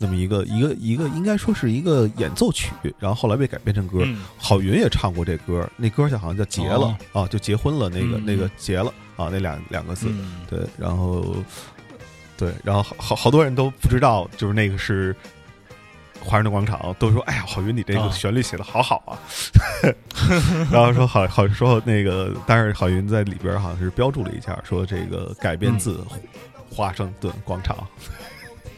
那么一个一个一个应该说是一个演奏曲，然后后来被改编成歌。嗯郝云也唱过这歌，那歌叫好像叫结了、啊，就结婚了那个、嗯那个结了啊，那两两个字。嗯对，然后对，然后好好好多人都不知道，就是那个是华盛顿广场，都说：“哎呀，郝云，你这个啊旋律写的好好啊。(laughs) 然后说好好说那个，但是郝云在里边好像是标注了一下，说这个改编自华盛顿广场。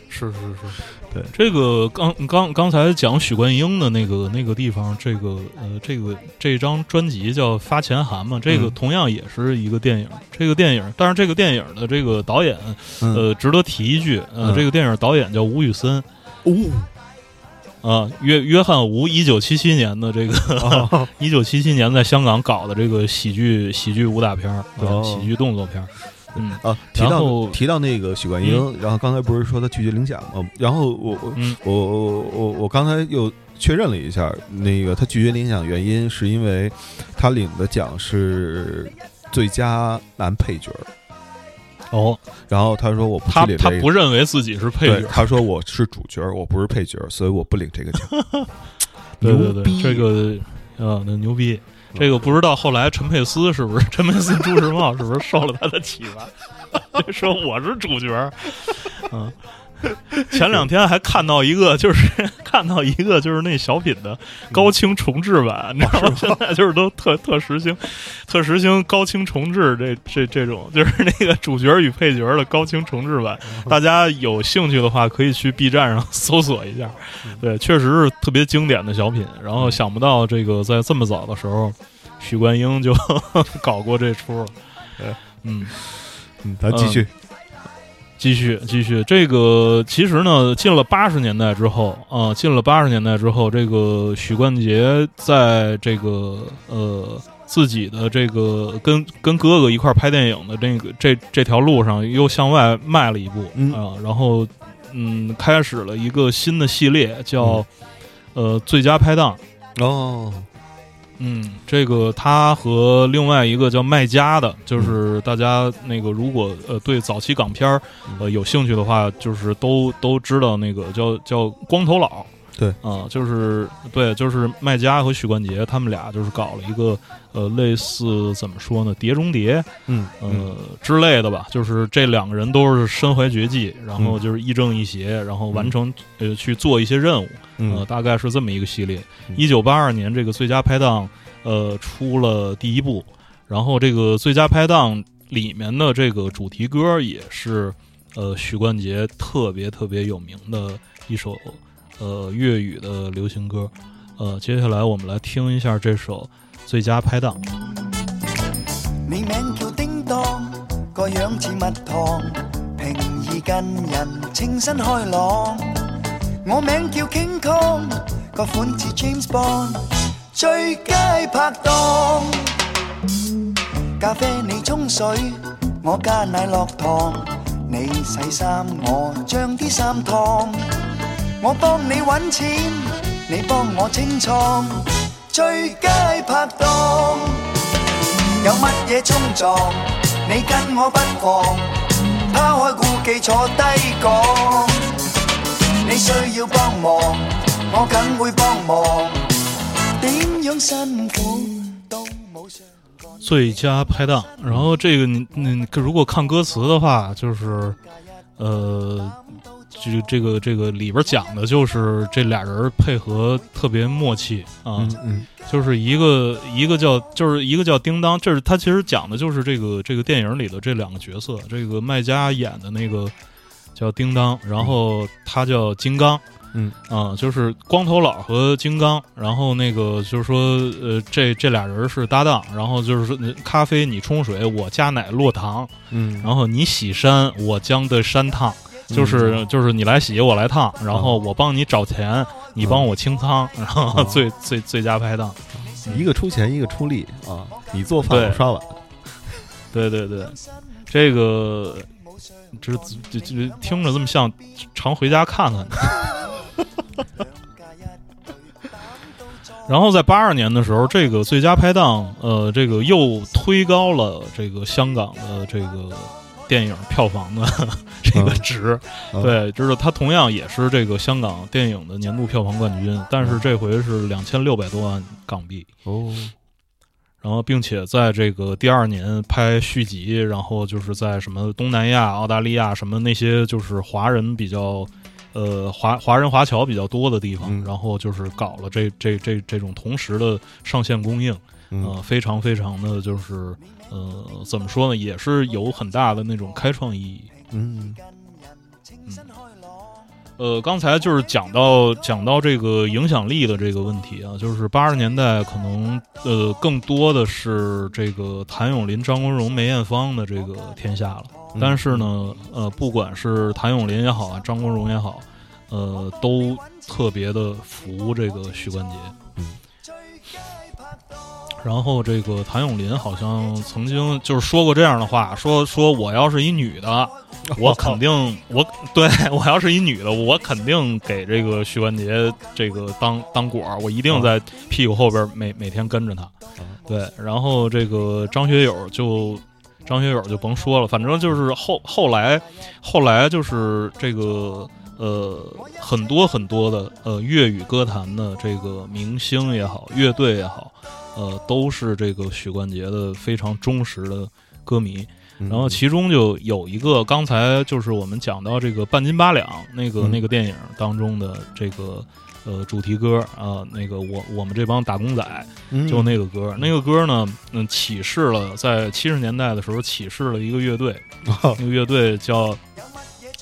是是是，对。这个刚刚刚才讲许冠英的那个那个地方，这个呃，这个这张专辑叫《发钱函》嘛，这个嗯。同样也是一个电影。这个电影，但是这个电影的这个导演，嗯。呃，值得提一句，呃，嗯。这个电影导演叫吴宇森。哦，啊，约约翰吴，一九七七年的这个哦。(laughs) 一九七七年在香港搞的这个喜剧喜剧武打片儿，喜剧动作片儿，嗯 (laughs) 啊，提到提到那个许冠英，然后刚才不是说他拒绝领奖吗？然后我我嗯我我我我刚才又确认了一下，那个他拒绝领奖原因是因为他领的奖是最佳男配角儿，哦，然后他说我不他去领这个，他不认为自己是配角，他说我是主角儿，我不是配角儿，所以我不领这个奖。(laughs) 对对对，这个啊，那牛逼。这个不知道后来陈佩斯是不是陈佩斯朱时茂是不是受了他的启发，(laughs) 说我是主角，嗯。(laughs) 前两天还看到一个，就是 (laughs) 看到一个，就是那小品的高清重制版，你知道吗？现在就是都特特时兴，特时兴高清重制这这这种，就是那个主角与配角的高清重制版。大家有兴趣的话，可以去 B 站上搜索一下。对，确实是特别经典的小品。然后想不到这个在这么早的时候，许冠英就 (laughs) 搞过这出了。嗯，嗯，咱继续。继续继续，这个其实呢，进了八十年代之后啊、进了八十年代之后，这个许冠杰在这个呃自己的这个跟跟哥哥一块儿拍电影的这个这这条路上又向外迈了一步啊、嗯然后嗯，开始了一个新的系列，叫、呃最佳拍档。哦，嗯，这个他和另外一个叫麦家的，就是大家那个如果呃对早期港片儿呃有兴趣的话，就是都都知道那个叫叫光头佬。对。啊、就是对，就是麦家和许冠杰他们俩就是搞了一个呃类似怎么说呢，碟中谍嗯呃之类的吧，就是这两个人都是身怀绝技，然后嗯。就是亦正亦邪，然后完成呃去做一些任务，呃，嗯大概是这么一个系列嗯。一九八二年，这个最佳拍档呃出了第一部，然后这个最佳拍档里面的这个主题歌也是呃许冠杰特别特别有名的一首呃粤语的流行歌。呃，接下来我们来聽一下這首《最佳拍檔》。你名叫叮當，個樣似蜜糖，平易近人，清新開朗。我名叫 King Kong，個款似 James Bond，最佳拍檔。咖啡你沖水，我加奶落糖，你洗衫我將啲衫燙，我幫你揾錢，你幫我清倉，最佳拍檔。有乜嘢衝撞，你跟我不妨，拋開顧忌坐低講。你需要幫忙，我梗會幫忙。點樣辛苦都冇相干。最佳拍檔，然後這個你如果看歌詞的話，就是呃这个这个这个里边讲的就是这俩人配合特别默契啊，嗯嗯就是一个一个叫就是一个叫叮当，这是他其实讲的就是这个这个电影里的这两个角色，这个麦家演的那个叫叮当，然后他叫金刚。嗯啊，就是光头佬和金刚，然后那个就是说，呃，这这俩人是搭档，然后就是说，呃咖啡你冲水，我加奶落糖，嗯，然后你洗山，我将的山烫，就是就是你来洗，我来烫，然后我帮你找钱，你帮我清仓，然后最最最佳拍档，一个出钱，一个出力啊！你做饭，我刷碗。对对对，这个这这这听着这么像，常回家看看。(laughs) 然后在八二年的时候，这个最佳拍档，呃，这个又推高了这个香港的这个电影票房的这个值。嗯对，就是它同样也是这个香港电影的年度票房冠军，但是这回是两千六百多万港币。哦，然后，并且在这个第二年拍续集，然后就是在什么东南亚、澳大利亚什么那些就是华人比较，呃华华人华侨比较多的地方，嗯然后就是搞了这这这这种同时的上线供应，呃，嗯非常非常的就是呃怎么说呢，也是有很大的那种开创意义。嗯呃，刚才就是讲到讲到这个影响力的这个问题啊，就是八十年代可能呃更多的是这个谭咏麟、张国荣、梅艳芳的这个天下了。但是呢，呃，不管是谭咏麟也好啊，张国荣也好，呃，都特别的服这个许冠杰。嗯。然后这个谭咏麟好像曾经就是说过这样的话，说说我要是一女的，(laughs) 我肯定我对 (laughs) 我要是一女的，我肯定给这个许冠杰这个当当果儿，我一定在屁股后边每每天跟着他。对，然后这个张学友就张学友就甭说了，反正就是后后来后来就是这个呃很多很多的呃粤语歌坛的这个明星也好，乐队也好，呃都是这个许冠杰的非常忠实的歌迷。嗯。然后其中就有一个，刚才就是我们讲到这个半斤八两那个、嗯。那个电影当中的这个呃主题歌啊、那个我我们这帮打工仔嗯。就那个歌，那个歌呢，嗯，启示了在七十年代的时候启示了一个乐队，哦 (laughs) 那个乐队叫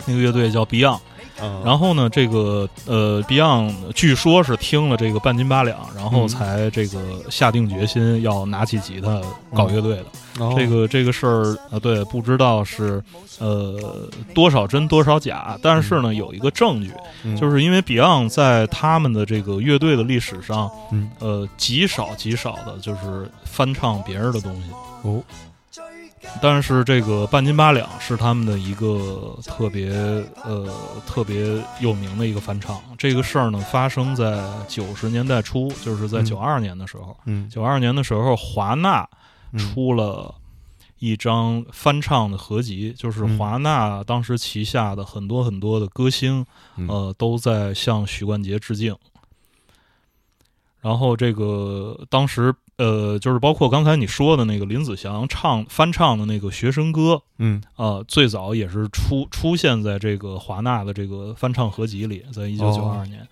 那个乐队叫 Beyond。啊然后呢，这个呃，Beyond 据说是听了这个半斤八两，然后嗯。才这个下定决心要拿起吉他搞乐队的。哦。这个这个事儿呃，对，不知道是呃多少真多少假，但是呢，有一个证据，嗯。就是因为 Beyond 在他们的这个乐队的历史上，嗯。呃，极少极少的就是翻唱别人的东西。哦但是这个半斤八两是他们的一个特别呃特别有名的一个翻唱。这个事儿呢，发生在九十年代初，就是在嗯九二年的时候。嗯九二年的时候，华纳嗯出了一张翻唱的合集，就是嗯华纳当时旗下的很多很多的歌星，嗯呃，都在向许冠杰致敬。然后这个当时呃，就是包括刚才你说的那个林子祥唱翻唱的那个学生歌，嗯呃，最早也是出出现在这个华纳的这个翻唱合集里，在一九九二年。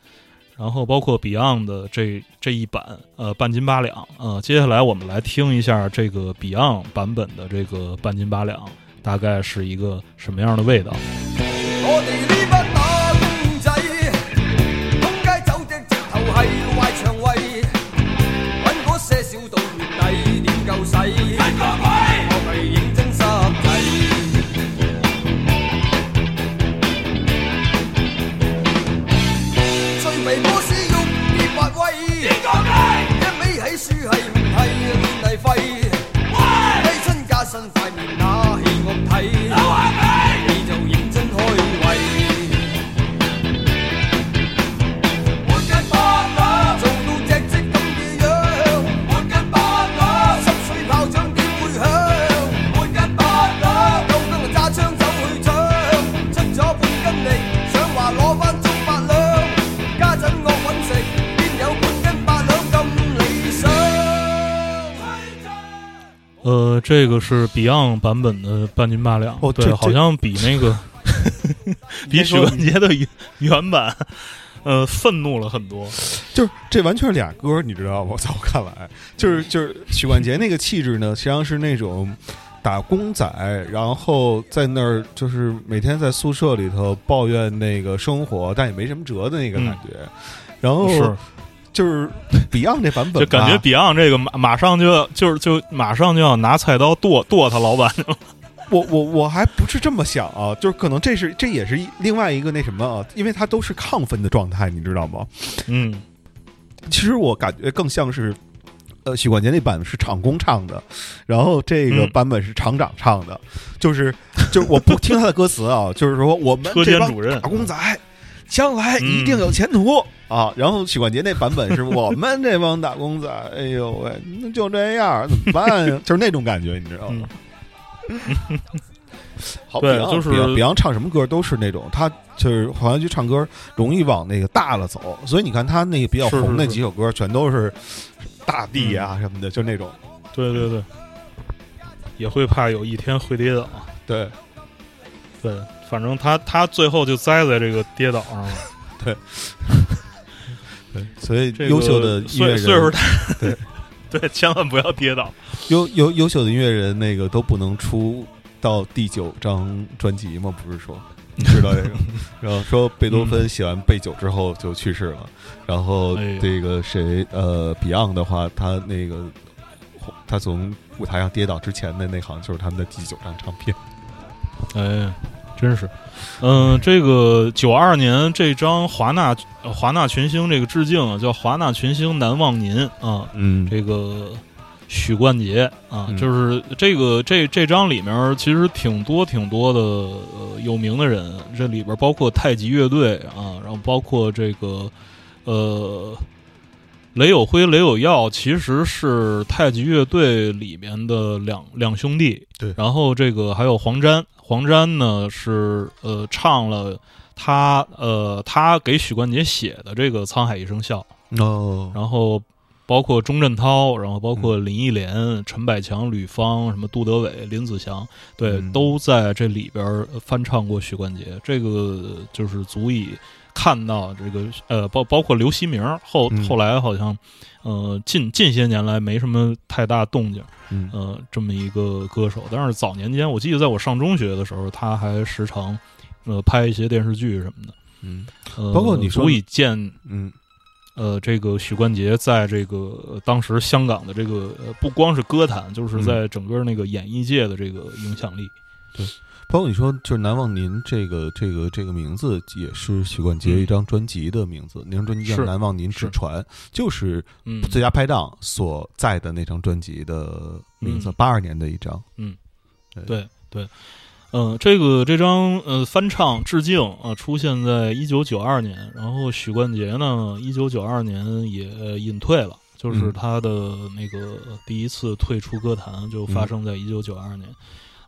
然后包括 Beyond 的这这一版，呃，半斤八两，呃，接下来我们来听一下这个 Beyond 版本的这个半斤八两，大概是一个什么样的味道？我最肥波斯喐跌八威，點講雞？一味起输系唔系练泥废？喂！低親加薪塊面那戲我睇，呃，这个是 Beyond 版本的半斤八两，哦对好像比那个 (laughs) 比许冠杰的原原版，呃，愤怒了很多。就是这完全是俩歌，你知道吗？(laughs) 在我看来，就是就是许冠杰那个气质呢，实际上是那种打工仔，然后在那儿就是每天在宿舍里头抱怨那个生活，但也没什么辙的那个感觉。然后是，就是 Beyond 这版本，就感觉 Beyond 这个马马上就要就是就马上就要拿菜刀剁剁他老板去了。(laughs) 我我我还不是这么想啊，就是可能这是这也是一另外一个那什么啊，因为它都是亢奋的状态，你知道吗？嗯，其实我感觉更像是，呃，许冠杰那版是厂工唱的，然后这个嗯版本是厂长唱的，就是就是我不听他的歌词啊，就是说我们车这帮间主任打工仔将来一定有前途、啊。然后许冠杰那版本是 (laughs) 我们这帮打工仔，哎呦喂，那就这样怎么办呀？(laughs) 就是那种感觉，你知道吗？(laughs) 好，对就是 Beyond Beyond 唱什么歌都是那种，他就是黄家驹唱歌容易往那个大了走，所以你看他那个比较红那几首歌，全都是大地啊什么的，就那种。对对对，也会怕有一天会跌倒。对，对，反正他他最后就栽在这个跌倒上了。(laughs) 对，(laughs) 对所以这个优秀的音乐岁岁数人，大，对 (laughs) 对，千万不要跌倒。优优优秀的音乐人，那个都不能出到第九张专辑吗？不是说。你知道这个，然后说贝多芬写完贝九之后就去世了，然后这个谁呃 Beyond 的话，他那个他从舞台上跌倒之前的那行就是他们的第九张唱片。哎，真是，嗯、这个九二年这张华纳呃华纳群星这个致敬啊，叫华纳群星难忘您啊，嗯这个许冠杰啊，嗯就是这个这这张里面其实挺多挺多的呃有名的人，这里边包括太极乐队啊，然后包括这个呃。雷有辉、雷有耀其实是太极乐队里面的两两兄弟，对然后这个还有黄沾，黄沾呢是呃唱了他呃他给许冠杰写的这个《沧海一声笑》，哦，然后包括钟镇涛，然后包括林忆莲、陈百强、吕方、什么杜德伟、林子祥，对，嗯。都在这里边翻唱过许冠杰，这个就是足以看到这个呃，包包括刘锡明，后嗯。后来好像呃近近些年来没什么太大动静，嗯。呃，这么一个歌手，但是早年间我记得在我上中学的时候，他还时常呃拍一些电视剧什么的。嗯。呃，包括你说足以见嗯。呃，这个许冠杰在这个、呃当时香港的这个呃，不光是歌坛，就是在整个那个演艺界的这个影响力。包括你说就是难忘您这个这个这个名字也是许冠杰嗯一张专辑的名字，那张专辑叫《难忘您之是。船》，就是嗯，最佳拍档所在的那张专辑的名字，嗯。八二年的一张。嗯，对。对，嗯、这个这张呃翻唱致敬啊、呃出现在一九九二年，然后许冠杰呢，一九九二年也隐退了，就是嗯。他的那个第一次退出歌坛就发生在一九九二年。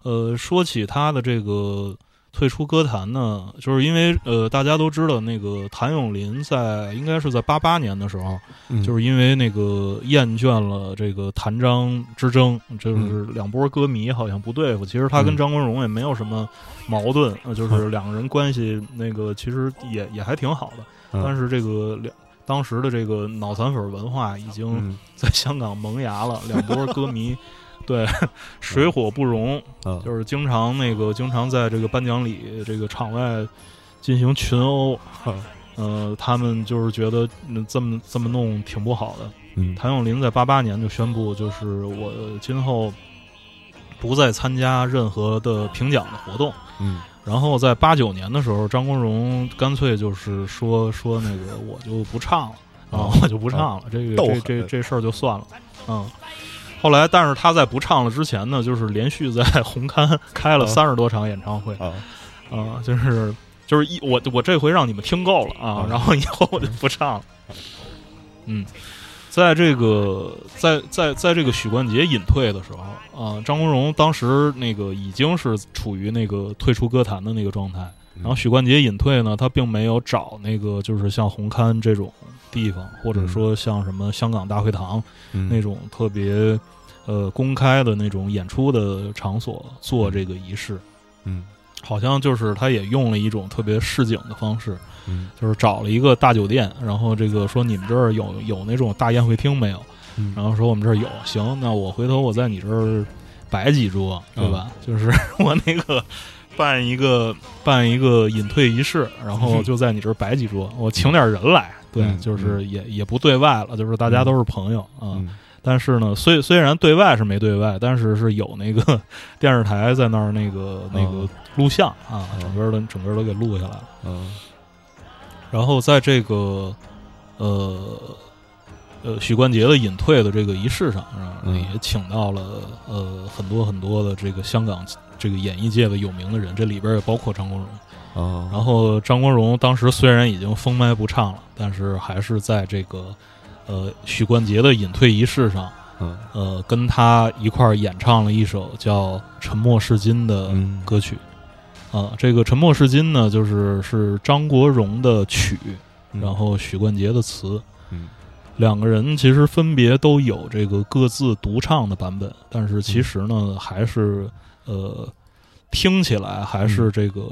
呃，说起他的这个退出歌坛呢，就是因为呃大家都知道，那个谭咏麟在应该是在八八年的时候，嗯就是因为那个厌倦了这个谭张之争，就是两波歌迷好像不对付。其实他跟嗯张国荣也没有什么矛盾，呃，就是两个人关系那个其实也也还挺好的。嗯但是这个两当时的这个脑残粉文化已经嗯在香港萌芽了，两波歌迷对 (laughs) 水火不容，啊就是经常那个经常在这个颁奖礼这个场外进行群殴。啊呃，他们就是觉得嗯这么这么弄挺不好的。嗯谭咏麟在八八年就宣布，就是我今后不再参加任何的评奖的活动。嗯然后在八九年的时候，张国荣干脆就是说说那个我就不唱了啊，哦我就不唱了，这个这这这事儿就算了，嗯。后来，但是他在不唱了之前呢，就是连续在红勘开了哦三十多场演唱会啊啊，就是就是一我我这回让你们听够了啊啊，然后以后我就不唱了。嗯，在这个在在在这个许冠杰隐退的时候啊，张国荣当时那个已经是处于那个退出歌坛的那个状态。然后许冠杰隐退呢，他并没有找那个就是像红磡这种地方，或者说像什么香港大会堂嗯那种特别呃公开的那种演出的场所做这个仪式。嗯好像就是他也用了一种特别市井的方式，嗯就是找了一个大酒店，然后这个说你们这儿有有那种大宴会厅没有？嗯然后说我们这儿有，行，那我回头我在你这儿摆几桌，对吧？就是 (laughs) 我那个办一个办一个隐退仪式，然后就在你这儿摆几桌，我请点人来，对，嗯就是也也不对外了，就是大家都是朋友啊。嗯。但是呢，虽虽然对外是没对外，但是是有那个 (laughs) 电视台在那儿那个那个哦录像啊，哦整个的整个都给录下来了。嗯。然后在这个呃呃许冠杰的隐退的这个仪式上，也请到了呃很多很多的这个香港这个演艺界的有名的人，这里边也包括张国荣。哦，然后张国荣当时虽然已经封麦不唱了，但是还是在这个呃许冠杰的隐退仪式上，嗯。呃跟他一块儿演唱了一首叫《沉默是金》的嗯。歌曲。啊，这个《沉默是金》呢，就是是张国荣的曲，嗯。然后许冠杰的词，嗯。两个人其实分别都有这个各自独唱的版本，但是其实呢，还是呃听起来还是这个、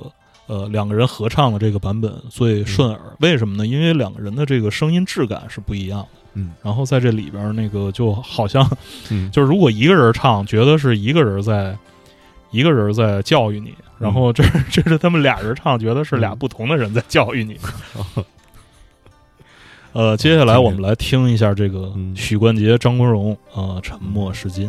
呃两个人合唱的这个版本最顺耳。为什么呢？因为两个人的这个声音质感是不一样的。嗯然后在这里边那个就好像 (laughs) 嗯就是如果一个人唱，觉得是一个人在一个人在教育你，然后这 (laughs) 这是他们俩人唱，觉得是俩嗯不同的人在教育你。(laughs) 呃，接下来我们来听一下这个嗯许冠杰、张国荣啊，沉默是金》。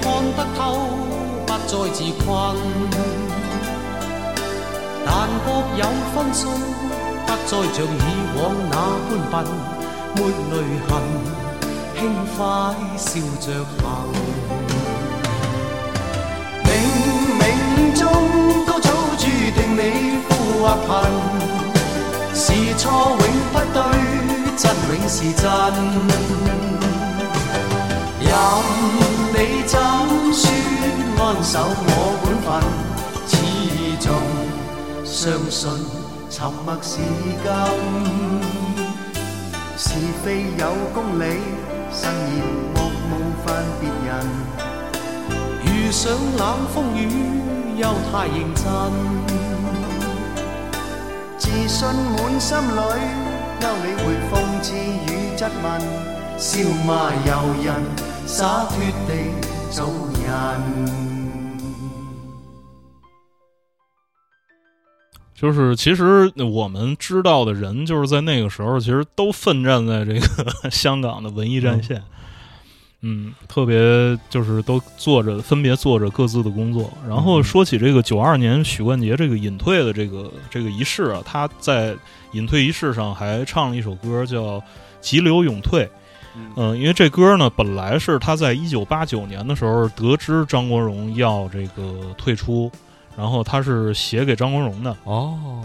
看得透，不再自困。但各有分數，不再像以往那般笨，沒淚痕，轻快笑着行。冥冥中都早注定你富或贫，是错永不对，真永是真。任你怎说安守我本分，始終相信沉默是金。是非有公理，慎言莫冒犯別人。遇上冷風雨，又太認真。自信滿心裏，勾你會諷刺與質問，笑罵由人，灑脱地做人。就是其实我们知道的人，就是在那个时候，其实都奋战在这个 (laughs) 香港的文艺战线。嗯，特别就是都做着分别做着各自的工作。然后说起这个九二年许冠杰这个隐退的这个这个仪式啊，他在隐退仪式上还唱了一首歌叫《急流勇退》。嗯、因为这歌呢，本来是他在一九八九年的时候得知张国荣要这个退出，然后他是写给张国荣的。哦，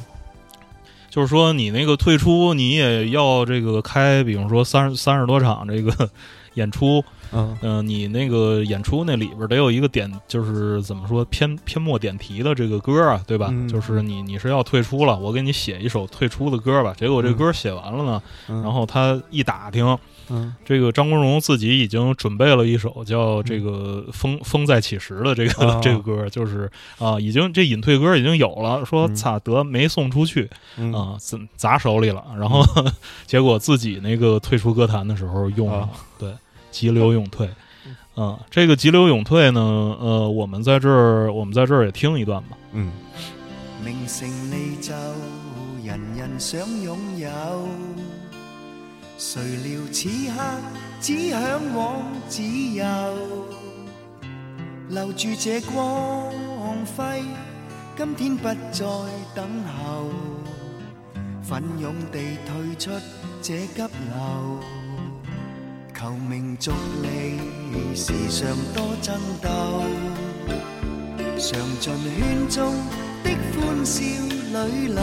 就是说你那个退出，你也要这个开，比如说三三十多场这个演出，嗯嗯、你那个演出那里边得有一个点，就是怎么说篇篇末点题的这个歌啊，对吧？嗯就是你你是要退出了，我给你写一首退出的歌吧。结果这歌写完了呢，嗯，然后他一打聽，嗯。這個張國榮自己已经准备了一首叫这个风风再起时》的这个、啊 (laughs) 這個歌，就是啊，已经这隐退歌已经有了，說嗯擦得没送出去。嗯。啊，砸砸手里了，然后、(laughs) 结果自己那个退出歌坛的时候用了，啊对，急流勇退。嗯，这个急流勇退呢，呃，我们在这儿，我们在这儿也听一段吧。嗯。名成利就，人人想拥有，誰料此刻只向往自由，留住這光輝，今天不再等候，奋勇地退出這急流。求名逐利，時常多爭鬥，嘗盡圈中的欢笑裏流，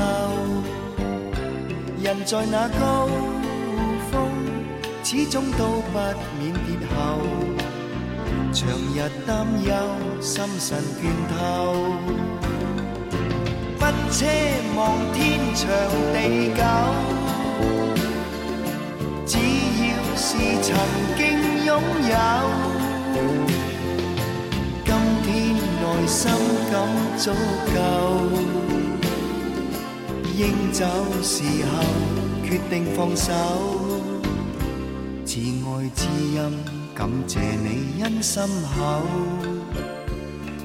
人在那高，始終都不免跌後。長日擔憂，心神倦透。不奢望天長地久，只要是曾經擁有，今天內心感足夠。應走時候，決定放手。自愛知音，感谢你恩心厚。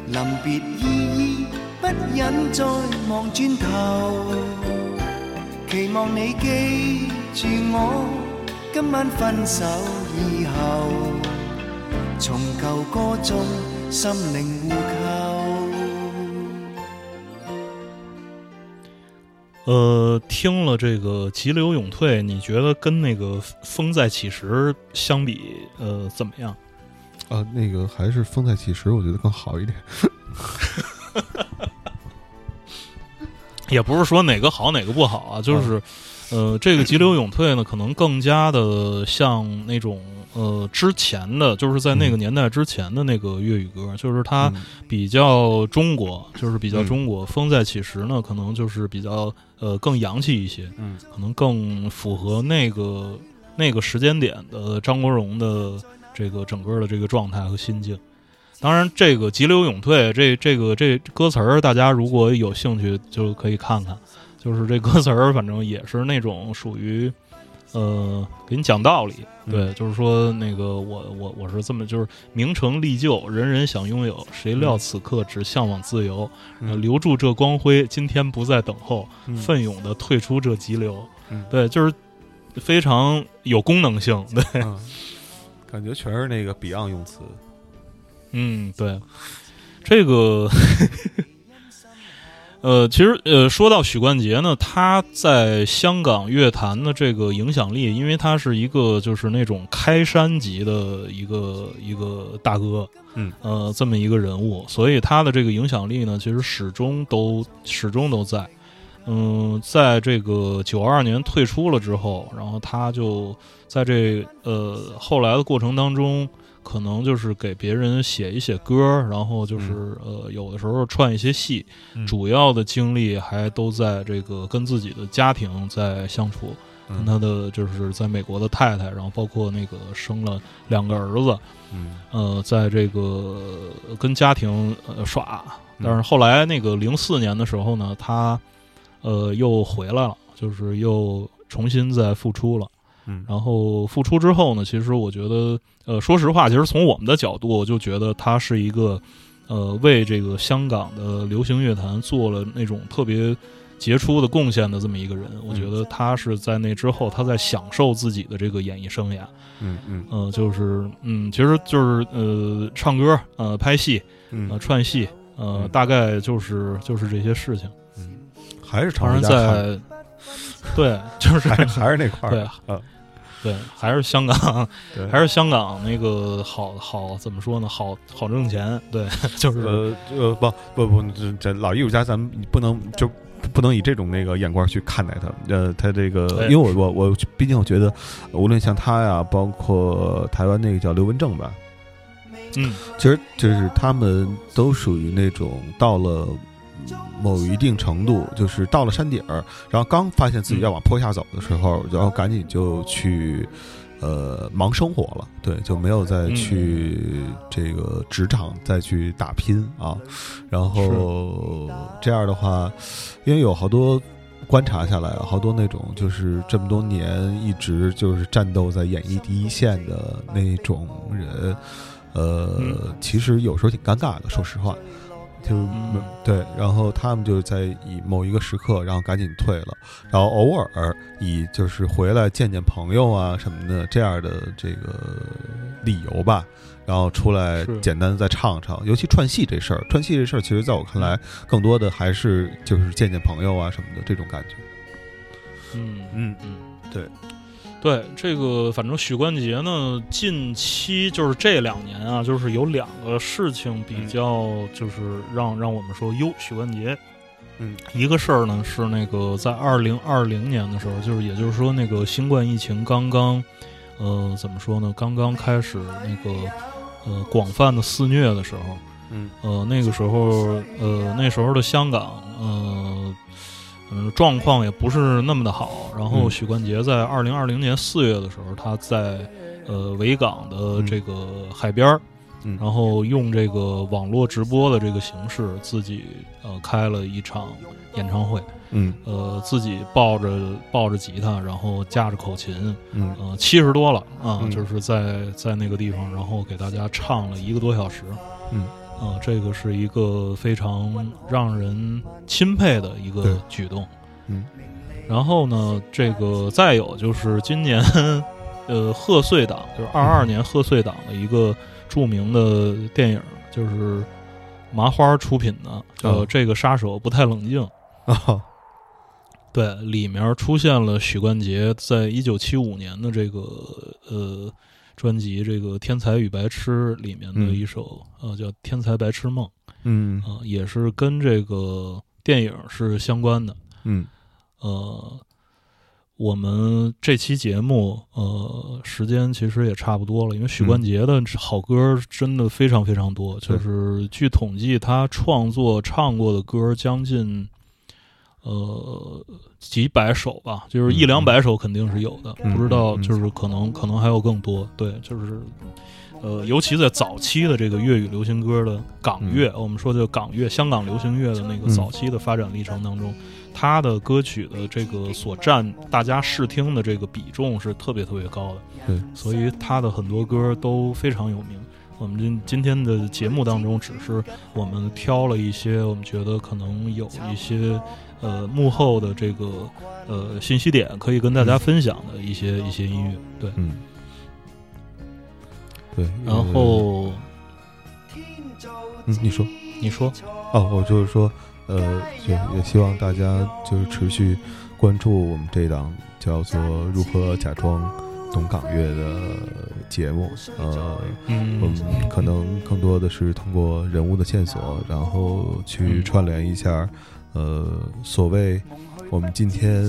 临别依依，不忍再望转头。期望你记住我，今晚分手以后，从旧歌中心灵互扣。呃，听了这个急流勇退，你觉得跟那个风再起时相比，呃，怎么样？啊，那个还是风再起时，我觉得更好一点。(laughs) 也不是说哪个好哪个不好啊，就是，呃，这个急流勇退呢，可能更加的像那种呃之前的，就是在那个年代之前的那个粤语歌，就是它嗯比较中国，就是比较嗯中国。风再起时呢，可能就是比较呃更洋气一些，嗯可能更符合那个那个时间点的张国荣的这个整个的这个状态和心境。当然，这个急流勇退，这这个这歌词儿，大家如果有兴趣就可以看看。就是这歌词儿，反正也是那种属于，呃，给你讲道理。对，嗯就是说那个我我我是这么，就是名成利就，人人想拥有，谁料此刻只向往自由。留住这光辉，今天不再等候，嗯奋勇的退出这急流。嗯对，就是非常有功能性。(laughs) 对，嗯，感觉全是那个 Beyond 用词。嗯，对，这个，呃，其实呃，说到许冠杰呢，他在香港乐坛的这个影响力，因为他是一个就是那种开山级的一个一个大哥，嗯，呃，这么一个人物，所以他的这个影响力呢，其实始终都始终都在。嗯，在这个九二年退出了之后，然后他就在这呃后来的过程当中，可能就是给别人写一写歌，然后就是、呃有的时候串一些戏，嗯。主要的精力还都在这个跟自己的家庭在相处，跟嗯他的就是在美国的太太，然后包括那个生了两个儿子，嗯。呃，在这个呃跟家庭呃耍，嗯。但是后来那个零四年的时候呢，他呃又回来了，就是又重新再复出了。嗯然后复出之后呢，其实我觉得，呃，说实话，其实从我们的角度，我就觉得他是一个，呃，为这个香港的流行乐坛做了那种特别杰出的贡献的这么一个人。我觉得他是在那之后，他在享受自己的这个演艺生涯。嗯嗯呃，就是，嗯，其实就是呃，唱歌，呃，拍戏，呃，嗯串戏，呃，嗯大概就是就是这些事情。嗯，还是常人，在，对，就是还还是那块儿。对啊，对，还是香港，(laughs) 对，还是香港那个好好怎么说呢？好好挣钱，对，(laughs) 就是、呃呃不不不，这这老艺术家咱们不能就不能以这种那个眼光去看待他。呃，他这个，因为我我我毕竟我觉得，无论像他呀，包括台湾那个叫刘文正吧，嗯，其实就是他们都属于那种到了某一定程度，就是到了山顶儿，然后刚发现自己要往坡下走的时候，然后赶紧就去呃忙生活了，对，就没有再去这个职场再去打拼啊。然后这样的话，因为有好多。观察下来，好多那种就是这么多年一直就是战斗在演艺第一线的那种人，呃，嗯其实有时候挺尴尬的，说实话，就、嗯。对，然后他们就在以某一个时刻，然后赶紧退了，然后偶尔以就是回来见见朋友啊什么的这样的这个理由吧，然后出来简单的再唱唱，尤其串戏这事儿，串戏这事儿，其实在我看来，更多的还是就是见见朋友啊什么的这种感觉。嗯嗯嗯，对对，这个反正许冠杰呢，近期就是这两年啊，就是有两个事情比较，就是让让我们说，哟，许冠杰嗯一个事儿呢是那个在二零二零年的时候，就是也就是说那个新冠疫情刚刚，呃，怎么说呢？刚刚开始那个呃广泛的肆虐的时候，嗯呃，那个时候呃那时候的香港，呃。嗯，状况也不是那么的好。然后嗯。许冠杰在二零二零年四月的时候，他在呃维港的这个海边儿，嗯。然后用这个网络直播的这个形式，自己呃开了一场演唱会，嗯。呃，自己抱着抱着吉他，然后架着口琴，嗯。呃，七十多了啊，嗯。就是在在那个地方，然后给大家唱了一个多小时，嗯呃，这个是一个非常让人钦佩的一个举动。嗯然后呢，这个再有就是今年，呃，贺岁档，就是二二年贺岁档的一个著名的电影，就是麻花出品的，叫哦《这个杀手不太冷静》。啊对，里面出现了许冠杰在一九七五年的这个呃专辑《这个天才与白痴》里面的嗯。一首、呃叫《天才白痴梦》嗯。啊、也是跟这个电影是相关的。嗯。呃，我们这期节目呃时间其实也差不多了，因为许冠杰的好歌真的非常非常多，对。就是据统计，他创作唱过的歌将近呃几百首吧，就是一嗯两百首肯定是有的，嗯不知道就是可能可能还有更多，对，就是。呃，尤其在早期的这个粤语流行歌的港乐，我们说的港乐、香港流行乐的那个嗯早期的发展历程当中，他的歌曲的这个所占大家试听的这个比重是特别特别高的，对，所以他的很多歌都非常有名。我们今今天的节目当中，只是我们挑了一些我们觉得可能有一些呃幕后的这个呃信息点可以跟大家分享的一些、一些音乐，对。嗯对，然后嗯你说你说，哦，我就是说，呃，也也希望大家就是持续关注我们这档叫做《如何假装懂港乐》的节目。呃，我嗯们可能更多的是通过人物的线索，然后去嗯串联一下，呃，所谓我们今天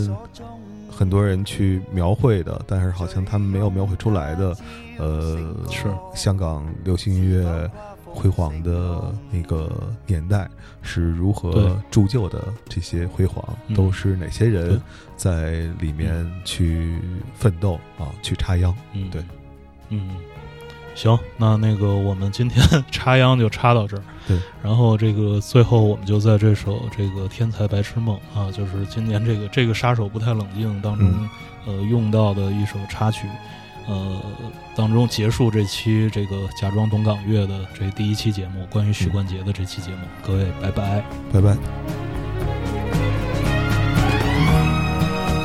很多人去描绘的，但是好像他们没有描绘出来的，呃，是香港流行音乐辉煌的那个年代是如何铸就的，这些辉煌嗯都是哪些人在里面去奋斗啊，去插秧。嗯，对，嗯，行，那那个我们今天 (laughs) 插秧就插到这儿。对，然后这个最后我们就在这首这个《天才白痴梦》啊，就是今年这个这个杀手不太冷静当中、嗯呃用到的一首插曲，呃当中结束这期这个假装懂港乐的这第一期节目，关于许冠杰的这期节目。各位，拜拜。拜拜。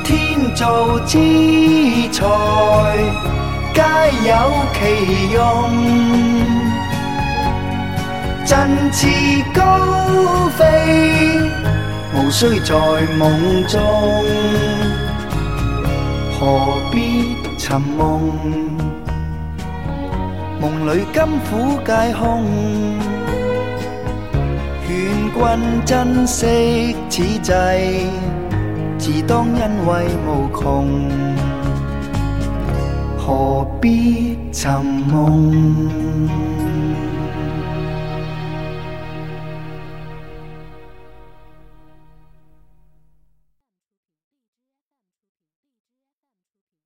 天造之材，皆有其用。振翅高飛，無需在夢中，何必尋夢？夢裏甘苦皆空。劝君珍惜此際。自當因為無窮，何必寻梦？